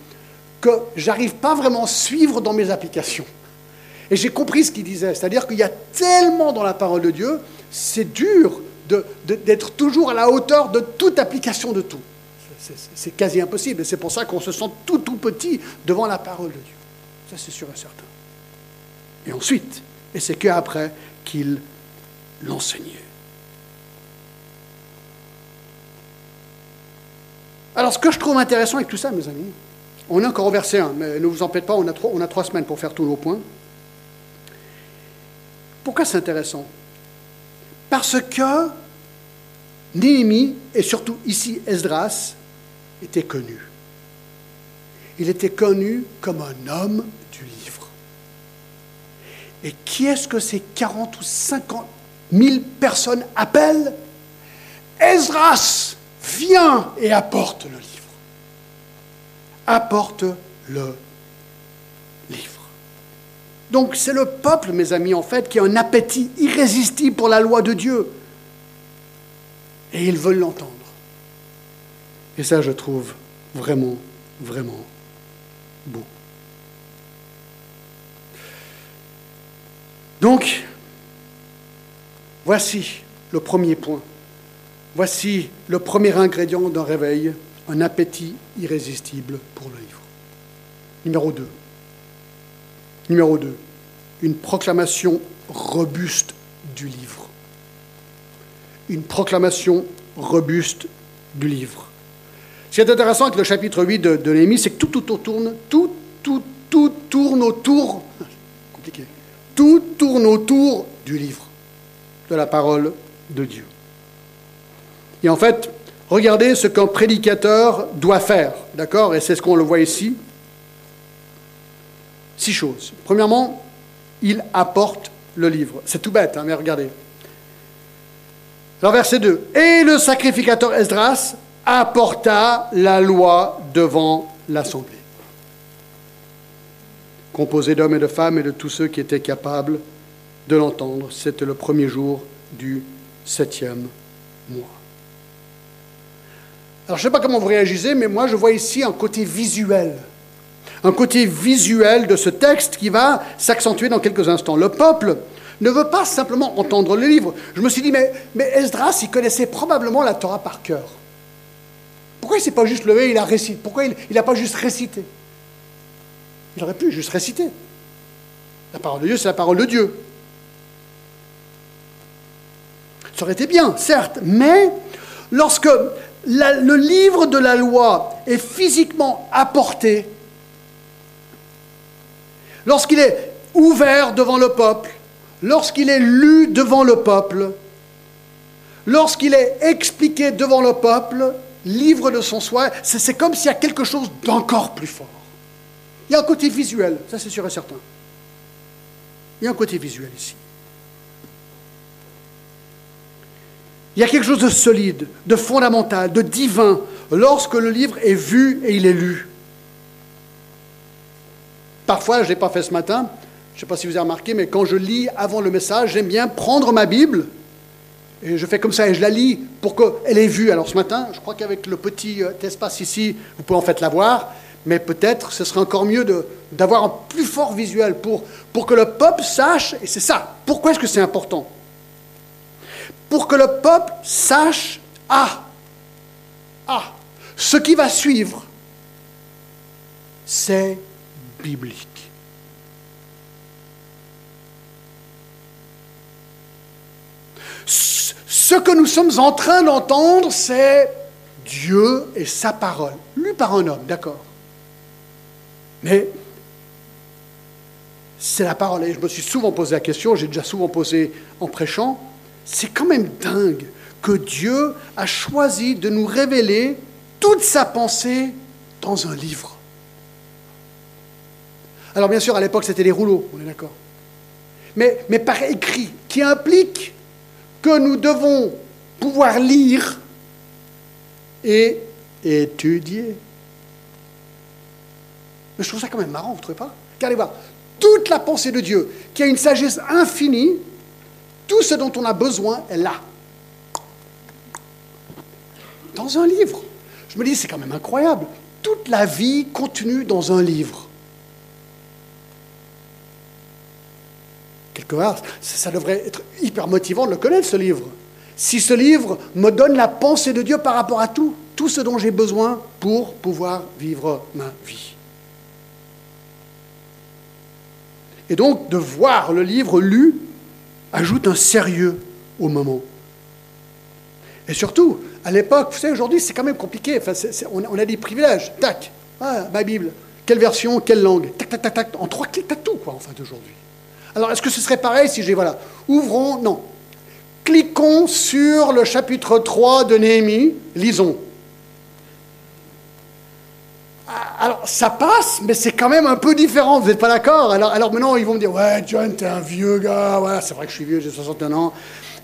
que j'arrive pas vraiment à suivre dans mes applications. Et j'ai compris ce qu'il disait, c'est-à-dire qu'il y a tellement dans la parole de Dieu, c'est dur d'être toujours à la hauteur de toute application de tout. C'est quasi impossible. Et c'est pour ça qu'on se sent tout, tout petit devant la parole de Dieu. Ça, c'est sûr et certain. Et ensuite, et c'est qu'après qu'il l'enseignait. Alors, ce que je trouve intéressant avec tout ça, mes amis, On est encore au verset 1, mais ne vous en faites pas, on a, trois, on a trois semaines pour faire tous nos points. Pourquoi c'est intéressant? Parce que Néhémie, et surtout ici Esdras, était connu. Il était connu comme un homme du livre. Et qui est-ce que ces 40 ou 50 000 personnes appellent? Esdras, viens et apporte le livre. Apporte le livre. Donc c'est le peuple, mes amis, en fait, qui a un appétit irrésistible pour la loi de Dieu. Et ils veulent l'entendre. Et ça, je trouve vraiment, vraiment beau. Donc, voici le premier point. Voici le premier ingrédient d'un réveil, un appétit irrésistible pour le livre. Numéro 2. Numéro 2. Une proclamation robuste du livre. Une proclamation robuste du livre. Ce qui est intéressant avec le chapitre 8 de, de c'est que tout, tout, tourne, tout, tout, tout tourne autour, <laughs> compliqué, tout tourne autour du livre, de la parole de Dieu. Et en fait, regardez ce qu'un prédicateur doit faire, d'accord? Et c'est ce qu'on le voit ici. Six choses. Premièrement, il apporte le livre. C'est tout bête, hein, mais regardez. Alors verset 2. Et le sacrificateur Esdras apporta la loi devant l'Assemblée, composée d'hommes et de femmes et de tous ceux qui étaient capables de l'entendre. C'était le premier jour du septième mois. Alors je ne sais pas comment vous réagissez, mais moi je vois ici un côté visuel. Un côté visuel de ce texte qui va s'accentuer dans quelques instants. Le peuple ne veut pas simplement entendre le livre. Je me suis dit, mais, mais Esdras, il connaissait probablement la Torah par cœur. Pourquoi il s'est pas juste levé, il a récité Pourquoi il n'a pas juste récité? Il aurait pu juste réciter. La parole de Dieu, c'est la parole de Dieu. Ça aurait été bien, certes, mais lorsque le livre de la loi est physiquement apporté, lorsqu'il est ouvert devant le peuple, lorsqu'il est lu devant le peuple, lorsqu'il est expliqué devant le peuple, livre de son soi, c'est comme s'il y a quelque chose d'encore plus fort. Il y a un côté visuel, ça c'est sûr et certain. Il y a un côté visuel ici. Il y a quelque chose de solide, de fondamental, de divin, lorsque le livre est vu et il est lu. Parfois, je ne l'ai pas fait ce matin, je ne sais pas si vous avez remarqué, mais quand je lis avant le message, j'aime bien prendre ma Bible je fais comme ça et je la lis pour qu'elle ait vu. Alors ce matin, je crois qu'avec le petit euh, espace ici, vous pouvez en fait la voir, mais peut-être ce serait encore mieux d'avoir un plus fort visuel pour, pour que le peuple sache, et c'est ça, pourquoi est-ce que c'est important? Pour que le peuple sache, ah, ah, ce qui va suivre, c'est biblique. Ce que nous sommes en train d'entendre, c'est Dieu et sa parole, lu par un homme, d'accord. Mais c'est la parole, et je me suis souvent posé la question, j'ai déjà souvent posé en prêchant, c'est quand même dingue que Dieu a choisi de nous révéler toute sa pensée dans un livre. Alors bien sûr, à l'époque, c'était les rouleaux, on est d'accord. Mais, mais par écrit, qui implique que nous devons pouvoir lire et étudier. Mais je trouve ça quand même marrant, vous ne trouvez pas? Regardez voir, toute la pensée de Dieu, qui a une sagesse infinie, tout ce dont on a besoin est là. Dans un livre. Je me dis, c'est quand même incroyable. Toute la vie contenue dans un livre. Quelque part, ça devrait être hyper motivant de le connaître, ce livre. Si ce livre me donne la pensée de Dieu par rapport à tout, tout ce dont j'ai besoin pour pouvoir vivre ma vie. Et donc, de voir le livre lu ajoute un sérieux au moment. Et surtout, à l'époque, vous savez, aujourd'hui, c'est quand même compliqué. Enfin, on, a des privilèges. Tac, Ah, ma Bible. Quelle version, quelle langue Tac, tac, tac, tac. En trois clics, t'as tout, quoi, en fait, aujourd'hui. Alors, est-ce que ce serait pareil si j'ai, voilà, ouvrons, non. Cliquons sur le chapitre 3 de Néhémie, lisons. Ah, alors, ça passe, mais c'est quand même un peu différent, vous n'êtes pas d'accord? Alors, alors maintenant, ils vont me dire, ouais, John, t'es un vieux gars, voilà, c'est vrai que je suis vieux, j'ai 61 ans,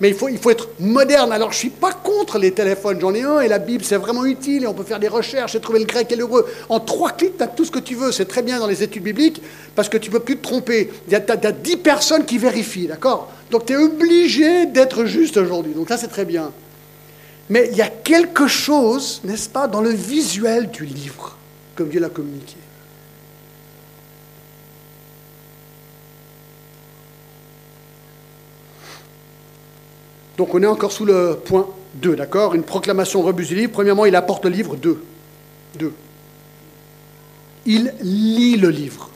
mais il faut, il faut être moderne. Alors, je ne suis pas contre les téléphones, j'en ai un, et la Bible, c'est vraiment utile, et on peut faire des recherches et trouver le grec et l'hébreu. En trois clics, tu as tout ce que tu veux, c'est très bien dans les études bibliques, parce que tu ne peux plus te tromper. Tu as, dix personnes qui vérifient, d'accord? Donc, tu es obligé d'être juste aujourd'hui. Donc, ça, c'est très bien. Mais il y a quelque chose, n'est-ce pas, dans le visuel du livre, comme Dieu l'a communiqué. Donc on est encore sous le point 2, d'accord? Une proclamation rebus du livre. Premièrement, il apporte le livre 2. 2. Il lit le livre.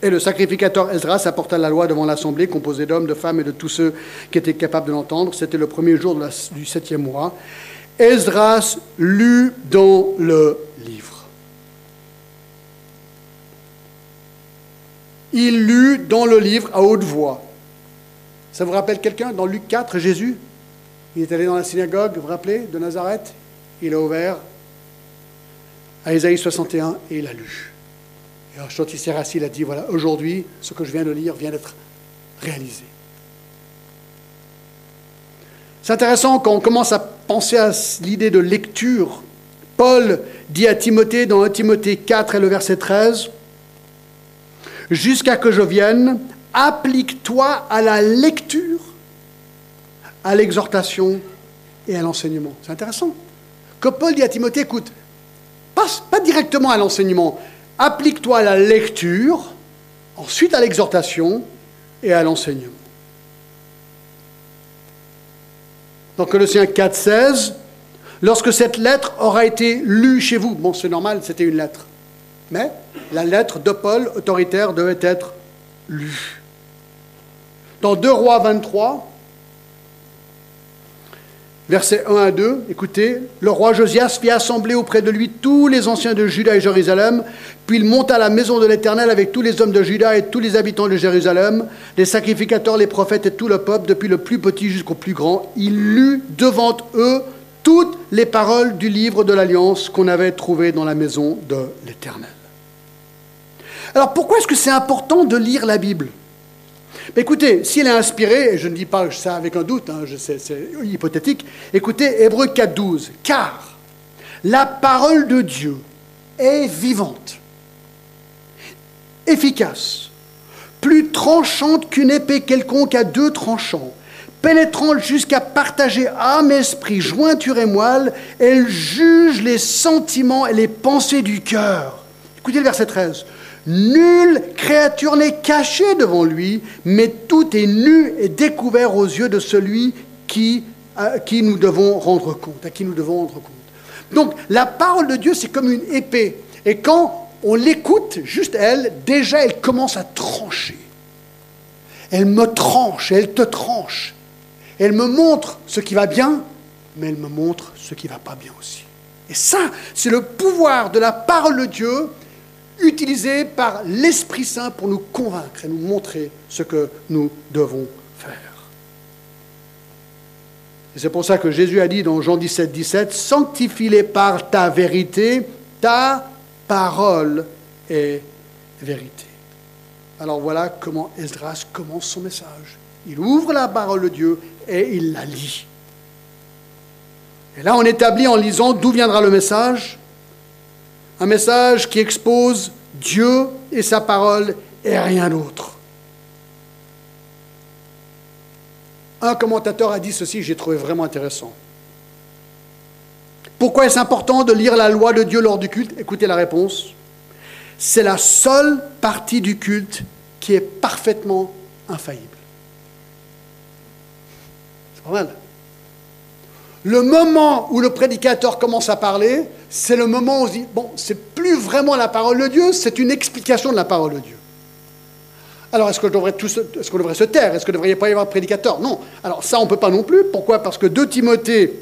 Et le sacrificateur Esdras apporta la loi devant l'assemblée, composée d'hommes, de femmes et de tous ceux qui étaient capables de l'entendre. C'était le premier jour du septième mois. Esdras lut dans le livre. Il lut dans le livre à haute voix. Ça vous rappelle quelqu'un Dans Luc 4, Jésus, il est allé dans la synagogue, vous vous rappelez, de Nazareth? Il a ouvert à Ésaïe 61 et il a lu. Et quand il s'est assis, il a dit, voilà, aujourd'hui, ce que je viens de lire vient d'être réalisé. C'est intéressant quand on commence à penser à l'idée de lecture. Paul dit à Timothée dans 1 Timothée 4 et le verset 13, Jusqu'à que je vienne, applique-toi à la lecture, à l'exhortation et à l'enseignement. C'est intéressant. Que Paul dit à Timothée, écoute, passe pas directement à l'enseignement, applique-toi à la lecture, ensuite à l'exhortation et à l'enseignement. Dans Colossiens 4, 16, lorsque cette lettre aura été lue chez vous, bon c'est normal, c'était une lettre, mais la lettre de Paul autoritaire devait être lue. Dans 2 Rois 23, versets 1 à 2, écoutez, le roi Josias fit assembler auprès de lui tous les anciens de Juda et Jérusalem, puis il monta à la maison de l'Éternel avec tous les hommes de Juda et tous les habitants de Jérusalem, les sacrificateurs, les prophètes et tout le peuple, depuis le plus petit jusqu'au plus grand. Il lut devant eux toutes les paroles du livre de l'Alliance qu'on avait trouvé dans la maison de l'Éternel. Alors pourquoi est-ce que c'est important de lire la Bible? Écoutez, s'il est inspiré, et je ne dis pas ça avec un doute, hein, c'est hypothétique, écoutez Hébreu 4.12, car la parole de Dieu est vivante, efficace, plus tranchante qu'une épée quelconque à deux tranchants, pénétrante jusqu'à partager âme, esprit, jointure et moelle, elle juge les sentiments et les pensées du cœur. Écoutez le verset 13. Nulle créature n'est cachée devant lui, mais tout est nu et découvert aux yeux de celui qui, à qui nous devons rendre compte, à qui nous devons rendre compte. Donc la parole de Dieu, c'est comme une épée. Et quand on l'écoute, juste elle, déjà elle commence à trancher. Elle me tranche, elle te tranche. Elle me montre ce qui va bien, mais elle me montre ce qui ne va pas bien aussi. Et ça, c'est le pouvoir de la parole de Dieu utilisé par l'Esprit Saint pour nous convaincre et nous montrer ce que nous devons faire. Et c'est pour ça que Jésus a dit dans Jean 17, 17, Sanctifie-les par ta vérité, ta parole est vérité. Alors voilà comment Esdras commence son message. Il ouvre la parole de Dieu et il la lit. Et là, on établit en lisant d'où viendra le message un message qui expose Dieu et sa parole et rien d'autre. Un commentateur a dit ceci, j'ai trouvé vraiment intéressant. Pourquoi est-ce important de lire la loi de Dieu lors du culte? Écoutez la réponse. C'est la seule partie du culte qui est parfaitement infaillible. C'est pas mal. Le moment où le prédicateur commence à parler, c'est le moment où on se dit, bon, c'est plus vraiment la parole de Dieu, c'est une explication de la parole de Dieu. Alors, est-ce qu'on devrait, est devrait se taire? Est-ce qu'il ne devrait pas y avoir un prédicateur? Non. Alors, ça, on ne peut pas non plus. Pourquoi? Parce que 2 Timothée,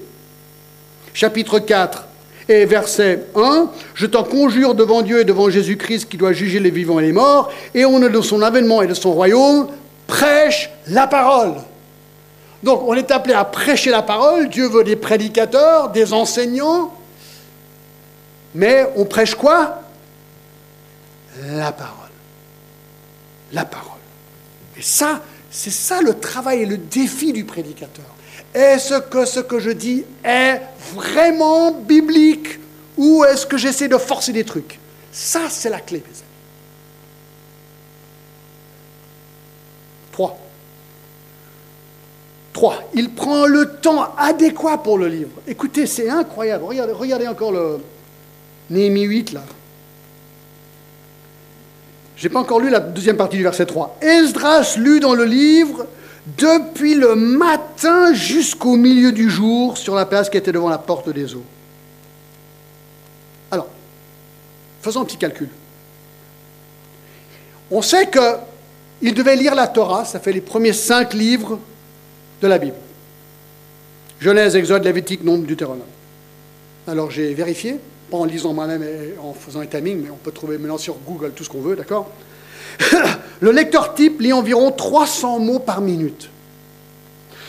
chapitre 4, Et verset 1, je t'en conjure devant Dieu et devant Jésus-Christ qui doit juger les vivants et les morts, et on est de son avènement et de son royaume, prêche la parole. Donc on est appelé à prêcher la parole, Dieu veut des prédicateurs, des enseignants, mais on prêche quoi? La parole. La parole. Et ça, c'est ça le travail et le défi du prédicateur. Est-ce que ce que je dis est vraiment biblique ou est-ce que j'essaie de forcer des trucs? Ça, c'est la clé, mes amis. Trois. Trois. Il prend le temps adéquat pour le livre. Écoutez, c'est incroyable. Regardez, regardez encore le Néhémie 8, là. Je n'ai pas encore lu la deuxième partie du verset 3. Esdras lut dans le livre depuis le matin jusqu'au milieu du jour sur la place qui était devant la porte des eaux. Alors, faisons un petit calcul. On sait qu'il devait lire la Torah, ça fait les premiers cinq livres de la Bible. Genèse, Exode, Lévitique, Nombre, Deutéronome. Alors j'ai vérifié, pas en lisant moi-même et en faisant un timing, mais on peut trouver maintenant sur Google tout ce qu'on veut, d'accord <coughs> Le lecteur type lit environ 300 mots par minute.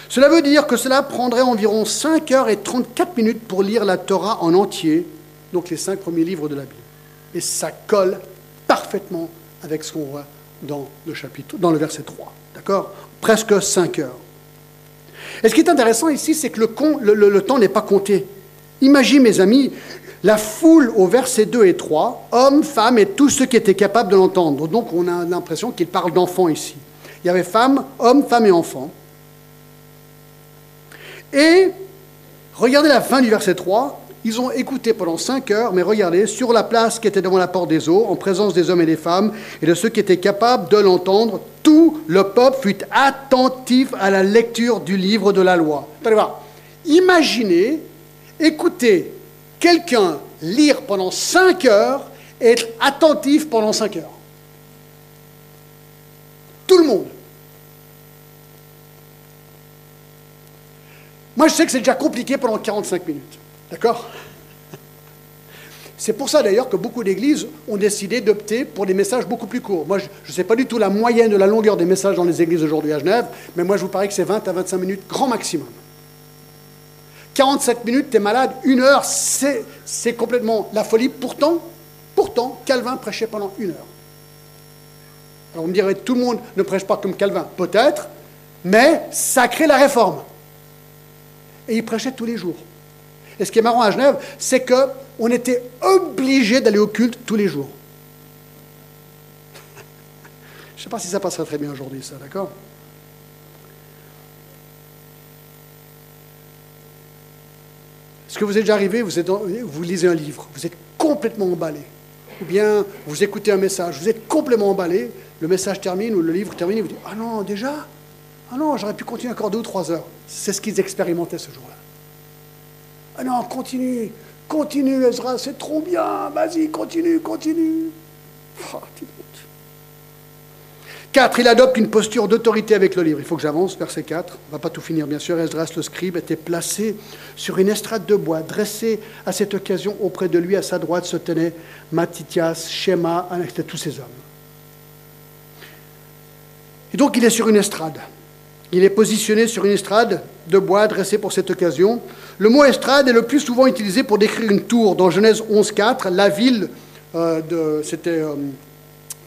Cela veut dire que cela prendrait environ 5 heures et 34 minutes pour lire la Torah en entier, donc les cinq premiers livres de la Bible. Et ça colle parfaitement avec ce qu'on voit dans le chapitre, dans le verset 3. D'accord? Presque 5 heures. Et ce qui est intéressant ici, c'est que le, temps n'est pas compté. Imaginez, mes amis, la foule au verset 2 et 3, hommes, femmes et tous ceux qui étaient capables de l'entendre. Donc on a l'impression qu'il parle d'enfants ici. Il y avait femmes, hommes, femmes et enfants. Et regardez la fin du verset 3. Ils ont écouté pendant cinq heures, mais regardez, sur la place qui était devant la porte des eaux, en présence des hommes et des femmes, et de ceux qui étaient capables de l'entendre, tout le peuple fut attentif à la lecture du livre de la loi. Imaginez, écoutez quelqu'un lire pendant cinq heures et être attentif pendant cinq heures. Tout le monde. Moi, je sais que c'est déjà compliqué pendant 45 minutes. D'accord? C'est pour ça d'ailleurs que beaucoup d'églises ont décidé d'opter pour des messages beaucoup plus courts. Moi, je ne sais pas du tout la moyenne de la longueur des messages dans les églises aujourd'hui à Genève, mais moi, je vous parie que c'est 20 à 25 minutes grand maximum. 47 minutes, tu es malade, une heure, c'est complètement la folie. Pourtant, pourtant, Calvin prêchait pendant une heure. Alors on me dirait, tout le monde ne prêche pas comme Calvin, peut-être, mais ça crée la réforme. Et il prêchait tous les jours. Et ce qui est marrant à Genève, c'est qu'on était obligé d'aller au culte tous les jours. <laughs> Je ne sais pas si ça passerait très bien aujourd'hui, ça, d'accord? Est-ce que vous êtes déjà arrivé, vous, lisez un livre, vous êtes complètement emballé. Ou bien vous écoutez un message, vous êtes complètement emballé, le message termine ou le livre termine, vous dites Ah non, déjà? Ah non, j'aurais pu continuer encore deux ou trois heures. C'est ce qu'ils expérimentaient ce jour-là. Ah non, continue, continue Ezra, c'est trop bien, vas-y, continue, continue. Oh, 4. Il adopte une posture d'autorité avec le livre. Il faut que j'avance, verset 4. On ne va pas tout finir, bien sûr. Esdras, le scribe, était placé sur une estrade de bois, dressé à cette occasion auprès de lui, à sa droite, se tenaient Matithias, Shema, tous ces hommes. Et donc il est sur une estrade. Il est positionné sur une estrade de bois dressée pour cette occasion. Le mot estrade est le plus souvent utilisé pour décrire une tour. Dans Genèse 11.4, la ville, euh, de, c'était euh,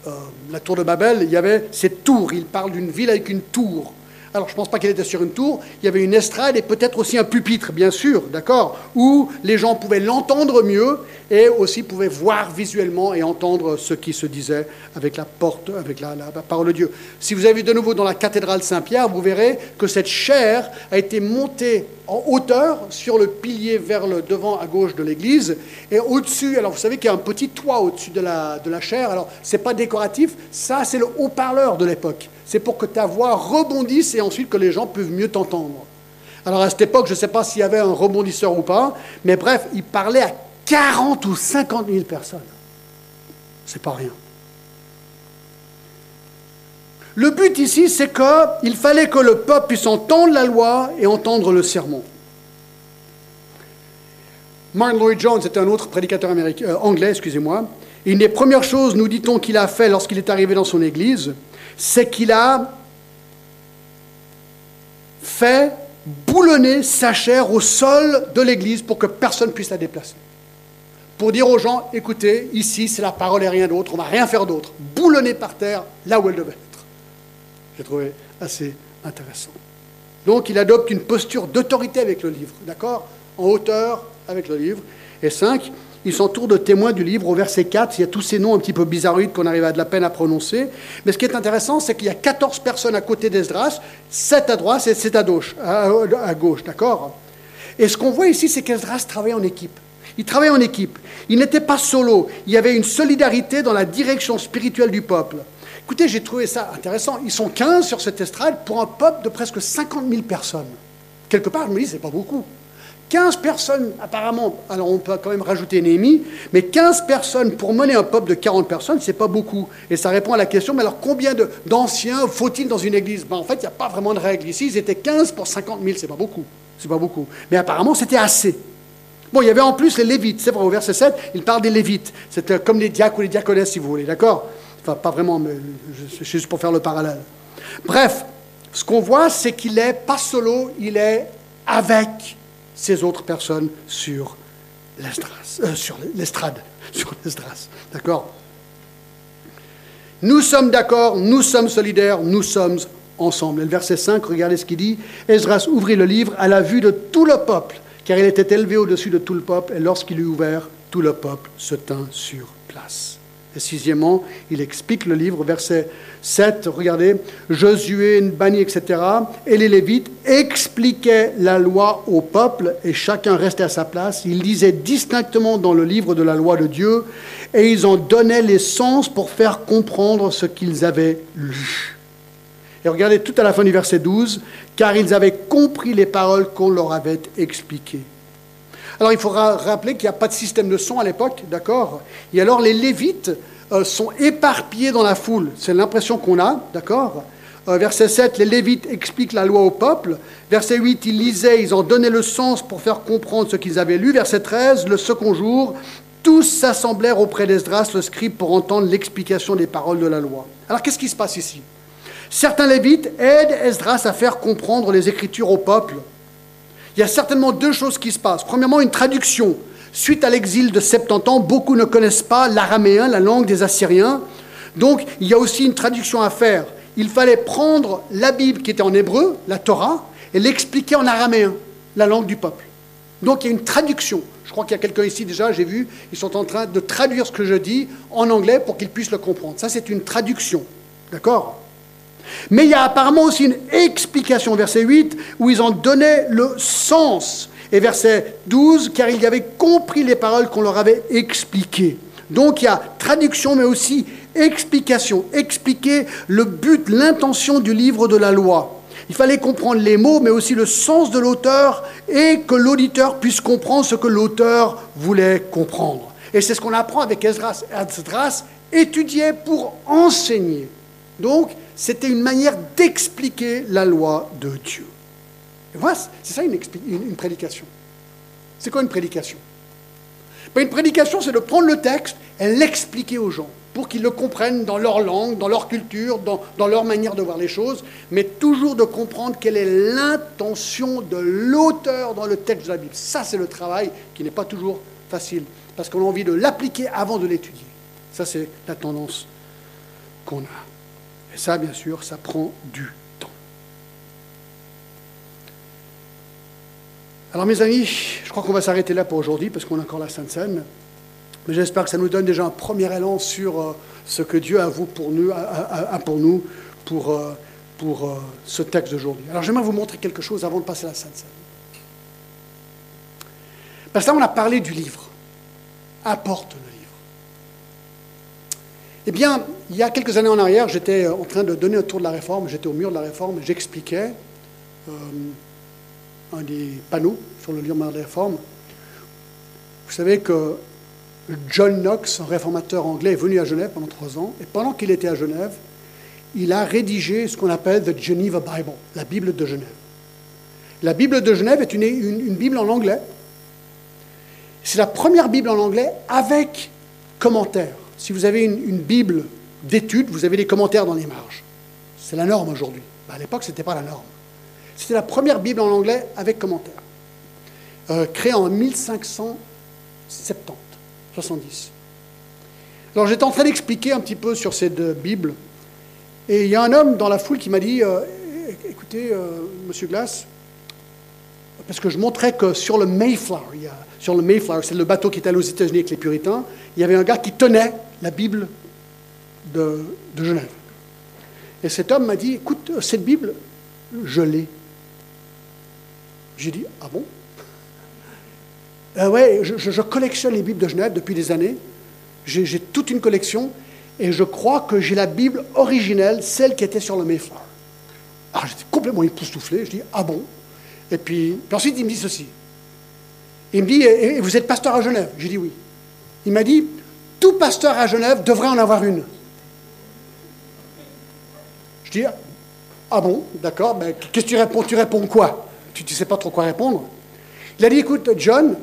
euh, la tour de Babel, il y avait cette tour. Il parle d'une ville avec une tour. Alors, je ne pense pas qu'elle était sur une tour. Il y avait une estrade et peut-être aussi un pupitre, bien sûr, d'accord, où les gens pouvaient l'entendre mieux et aussi pouvaient voir visuellement et entendre ce qui se disait avec la porte, avec la, parole de Dieu. Si vous avez de nouveau dans la cathédrale Saint-Pierre, vous verrez que cette chaire a été montée en hauteur sur le pilier vers le devant à gauche de l'église. Et au-dessus, alors vous savez qu'il y a un petit toit au-dessus de la, de la chaire. Alors, ce n'est pas décoratif, ça, c'est le haut-parleur de l'époque. C'est pour que ta voix rebondisse et ensuite que les gens puissent mieux t'entendre. Alors, à cette époque, je ne sais pas s'il y avait un rebondisseur ou pas, mais bref, il parlait à 40 ou 50 000 personnes. C'est pas rien. Le but ici, c'est qu'il fallait que le peuple puisse entendre la loi et entendre le sermon. Martin Lloyd Jones était un autre prédicateur euh, anglais, excusez-moi. Une des premières choses, nous dit-on, qu'il a fait lorsqu'il est arrivé dans son église, c'est qu'il a fait boulonner sa chair au sol de l'église pour que personne puisse la déplacer. Pour dire aux gens, écoutez, ici c'est la parole et rien d'autre, on va rien faire d'autre. Boulonner par terre là où elle devait être. J'ai trouvé assez intéressant. Donc il adopte une posture d'autorité avec le livre, d'accord? En hauteur avec le livre. Et cinq, il s'entoure de témoins du livre. Au verset 4, il y a tous ces noms un petit peu bizarroïdes qu'on arrive à de la peine à prononcer. Mais ce qui est intéressant, c'est qu'il y a 14 personnes à côté d'Esdras, 7 à droite et 7 à gauche, à, gauche d'accord? Et ce qu'on voit ici, c'est qu'Esdras travaille en équipe. Il travaille en équipe. Il n'était pas solo. Il y avait une solidarité dans la direction spirituelle du peuple. Écoutez, j'ai trouvé ça intéressant. Ils sont 15 sur cette estrade pour un peuple de presque 50 000 personnes. Quelque part, je me dis, c'est pas beaucoup. 15 personnes, apparemment, alors on peut quand même rajouter Néhémie, mais 15 personnes pour mener un peuple de 40 personnes, c'est pas beaucoup. Et ça répond à la question, mais alors combien d'anciens faut-il dans une église? Ben, En fait, il n'y a pas vraiment de règle. Ici, ils étaient 15 pour 50 000, c'est pas beaucoup. C'est pas beaucoup. Mais apparemment, c'était assez. Bon, il y avait en plus les Lévites. C'est vrai, au verset 7, il parle des Lévites. C'était comme les diacres ou les diaconesses, si vous voulez, d'accord? Enfin, pas vraiment, mais c'est juste pour faire le parallèle. Bref, ce qu'on voit, c'est qu'il est pas solo, il est avec ces autres personnes sur euh, sur l'estrade. <laughs> D'accord? Nous sommes d'accord, nous sommes solidaires, nous sommes ensemble. Et le verset 5, regardez ce qu'il dit. Esdras ouvrit le livre à la vue de tout le peuple, car il était élevé au-dessus de tout le peuple, et lorsqu'il eut ouvert, tout le peuple se tint sur place. Et sixièmement, il explique le livre, verset 7, regardez, Josué, Bani, etc. Et les Lévites expliquaient la loi au peuple et chacun restait à sa place. Ils lisaient distinctement dans le livre de la loi de Dieu et ils en donnaient les sens pour faire comprendre ce qu'ils avaient lu. Et regardez tout à la fin du verset 12, car ils avaient compris les paroles qu'on leur avait expliquées. Alors il faudra rappeler qu'il n'y a pas de système de son à l'époque, d'accord? Et alors les Lévites euh, sont éparpillés dans la foule. C'est l'impression qu'on a, d'accord? Euh, Verset 7, les Lévites expliquent la loi au peuple. Verset 8, ils lisaient, ils en donnaient le sens pour faire comprendre ce qu'ils avaient lu. Verset 13, le second jour, tous s'assemblèrent auprès d'Esdras, le scribe, pour entendre l'explication des paroles de la loi. Alors qu'est-ce qui se passe ici? Certains Lévites aident Esdras à faire comprendre les Écritures au peuple. Il y a certainement deux choses qui se passent. Premièrement, une traduction. Suite à l'exil de 70 ans, beaucoup ne connaissent pas l'araméen, la langue des Assyriens. Donc, il y a aussi une traduction à faire. Il fallait prendre la Bible qui était en hébreu, la Torah, et l'expliquer en araméen, la langue du peuple. Donc, il y a une traduction. Je crois qu'il y a quelqu'un ici déjà, j'ai vu, ils sont en train de traduire ce que je dis en anglais pour qu'ils puissent le comprendre. Ça, c'est une traduction. D'accord? Mais il y a apparemment aussi une explication, verset 8, où ils en donnaient le sens. Et verset 12, car ils avaient compris les paroles qu'on leur avait expliquées. Donc il y a traduction, mais aussi explication. Expliquer le but, l'intention du livre de la loi. Il fallait comprendre les mots, mais aussi le sens de l'auteur et que l'auditeur puisse comprendre ce que l'auteur voulait comprendre. Et c'est ce qu'on apprend avec Esdras. Esdras étudiait pour enseigner. Donc, c'était une manière d'expliquer la loi de Dieu. Et voilà, c'est ça une, prédication. C'est quoi une prédication? Ben, Une prédication, c'est de prendre le texte et l'expliquer aux gens pour qu'ils le comprennent dans leur langue, dans leur culture, dans, dans, leur manière de voir les choses, mais toujours de comprendre quelle est l'intention de l'auteur dans le texte de la Bible. Ça, c'est le travail qui n'est pas toujours facile, parce qu'on a envie de l'appliquer avant de l'étudier. Ça, c'est la tendance qu'on a. Et ça, bien sûr, ça prend du temps. Alors, mes amis, je crois qu'on va s'arrêter là pour aujourd'hui, parce qu'on a encore la Sainte Seine. Mais j'espère que ça nous donne déjà un premier élan sur euh, ce que Dieu a, pour nous, pour nous pour, euh, pour euh, ce texte d'aujourd'hui. Alors, j'aimerais vous montrer quelque chose avant de passer à la Sainte Seine. Parce que là, on a parlé du livre. Apporte le livre. Eh bien, il y a quelques années en arrière, j'étais en train de donner un tour de la réforme, j'étais au mur de la réforme, j'expliquais euh, un des panneaux sur le mur de la réforme. Vous savez que John Knox, un réformateur anglais, est venu à Genève pendant trois ans, et pendant qu'il était à Genève, il a rédigé ce qu'on appelle The Geneva Bible, la Bible de Genève. La Bible de Genève est une Bible en anglais, C'est la première Bible en anglais avec commentaires. Si vous avez une, Bible d'études, vous avez des commentaires dans les marges. C'est la norme aujourd'hui. Ben, à l'époque, ce n'était pas la norme. C'était la première Bible en anglais avec commentaires. Euh, créée en 1570, 70. Alors j'étais en train d'expliquer un petit peu sur cette Bible, et il y a un homme dans la foule qui m'a dit, euh, écoutez, euh, Monsieur Glass, parce que je montrais que sur le Mayflower, sur le Mayflower, c'est le bateau qui est allé aux États-Unis avec les puritains, il y avait un gars qui tenait la Bible de, Genève. Et cet homme m'a dit, écoute, cette Bible, je l'ai. J'ai dit, ah bon? <laughs> Euh, Ouais, je, je, collectionne les Bibles de Genève depuis des années. J'ai toute une collection et je crois que j'ai la Bible originelle, celle qui était sur le Mayflower. Alors j'étais complètement époustouflé. Je dis, ah bon? Et puis, puis, ensuite, il me dit ceci. Il me dit, et, vous êtes pasteur à Genève? J'ai dit oui. Il m'a dit, tout pasteur à Genève devrait en avoir une. Je dis, ah bon, d'accord, mais qu'est-ce que tu réponds Tu réponds quoi? Tu ne sais pas trop quoi répondre. Il a dit, écoute, John,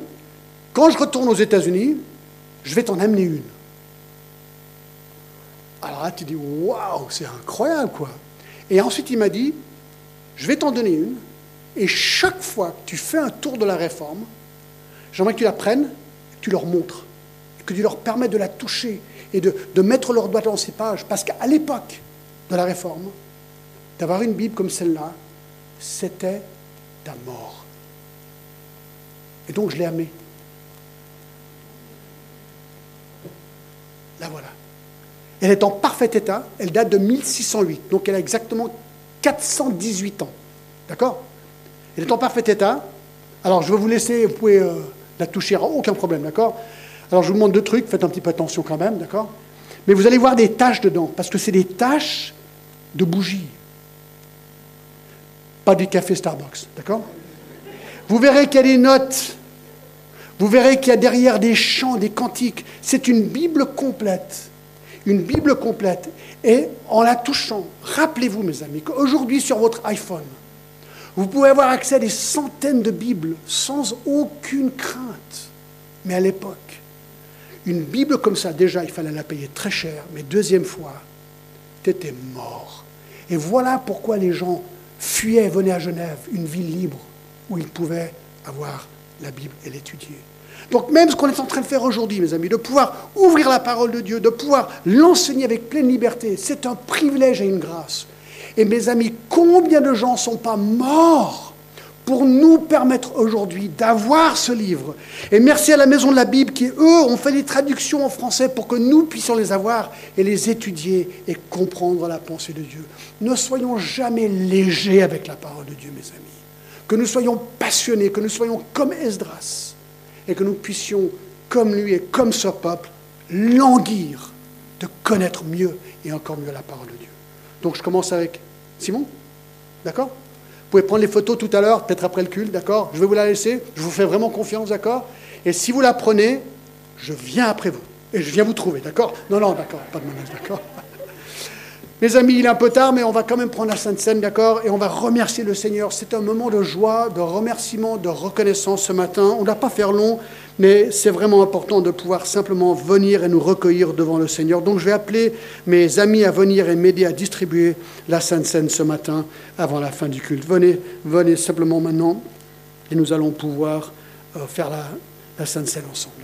quand je retourne aux États-Unis, je vais t'en amener une. Alors là, tu dis, waouh, c'est incroyable, quoi. Et ensuite, il m'a dit, je vais t'en donner une, et chaque fois que tu fais un tour de la réforme, j'aimerais que tu la prennes, que tu leur montres, que tu leur permettes de la toucher et de, de mettre leur doigt dans ces pages. Parce qu'à l'époque de la réforme, d'avoir une Bible comme celle-là, c'était ta mort. Et donc je l'ai amenée. La voilà. Elle est en parfait état, elle date de 1608, donc elle a exactement 418 ans. D'accord? Elle est en parfait état. Alors je vais vous laisser, vous pouvez euh, la toucher, aucun problème, d'accord? Alors je vous demande deux trucs, faites un petit peu attention quand même, d'accord? Mais vous allez voir des taches dedans, parce que c'est des taches de bougies. Pas du café Starbucks, d'accord? Vous verrez qu'il y a des notes, vous verrez qu'il y a derrière des chants, des cantiques. C'est une Bible complète. Une Bible complète. Et en la touchant, rappelez-vous, mes amis, qu'aujourd'hui, sur votre iPhone, vous pouvez avoir accès à des centaines de Bibles sans aucune crainte. Mais à l'époque, une Bible comme ça, déjà, il fallait la payer très cher, mais deuxième fois, tu étais mort. Et voilà pourquoi les gens fuyaient venaient à Genève, une ville libre, où ils pouvaient avoir la Bible et l'étudier. Donc même ce qu'on est en train de faire aujourd'hui, mes amis, de pouvoir ouvrir la parole de Dieu, de pouvoir l'enseigner avec pleine liberté, c'est un privilège et une grâce. Et mes amis, combien de gens ne sont pas morts pour nous permettre aujourd'hui d'avoir ce livre? Et merci à la Maison de la Bible qui, eux, ont fait des traductions en français pour que nous puissions les avoir et les étudier et comprendre la pensée de Dieu. Ne soyons jamais légers avec la parole de Dieu, mes amis. Que nous soyons passionnés, que nous soyons comme Esdras et que nous puissions, comme lui et comme ce peuple, languir de connaître mieux et encore mieux la parole de Dieu. Donc je commence avec Simon, d'accord? Vous pouvez prendre les photos tout à l'heure, peut-être après le culte, d'accord? Je vais vous la laisser, je vous fais vraiment confiance, d'accord? Et si vous la prenez, je viens après vous et je viens vous trouver, d'accord? Non, non, d'accord, pas de menace, d'accord? Mes amis, il est un peu tard, mais on va quand même prendre la Sainte Seine, d'accord? Et on va remercier le Seigneur. C'est un moment de joie, de remerciement, de reconnaissance ce matin. On ne va pas faire long, mais c'est vraiment important de pouvoir simplement venir et nous recueillir devant le Seigneur. Donc je vais appeler mes amis à venir et m'aider à distribuer la Sainte Seine ce matin avant la fin du culte. Venez, venez simplement maintenant et nous allons pouvoir euh, faire la, la Sainte Seine ensemble,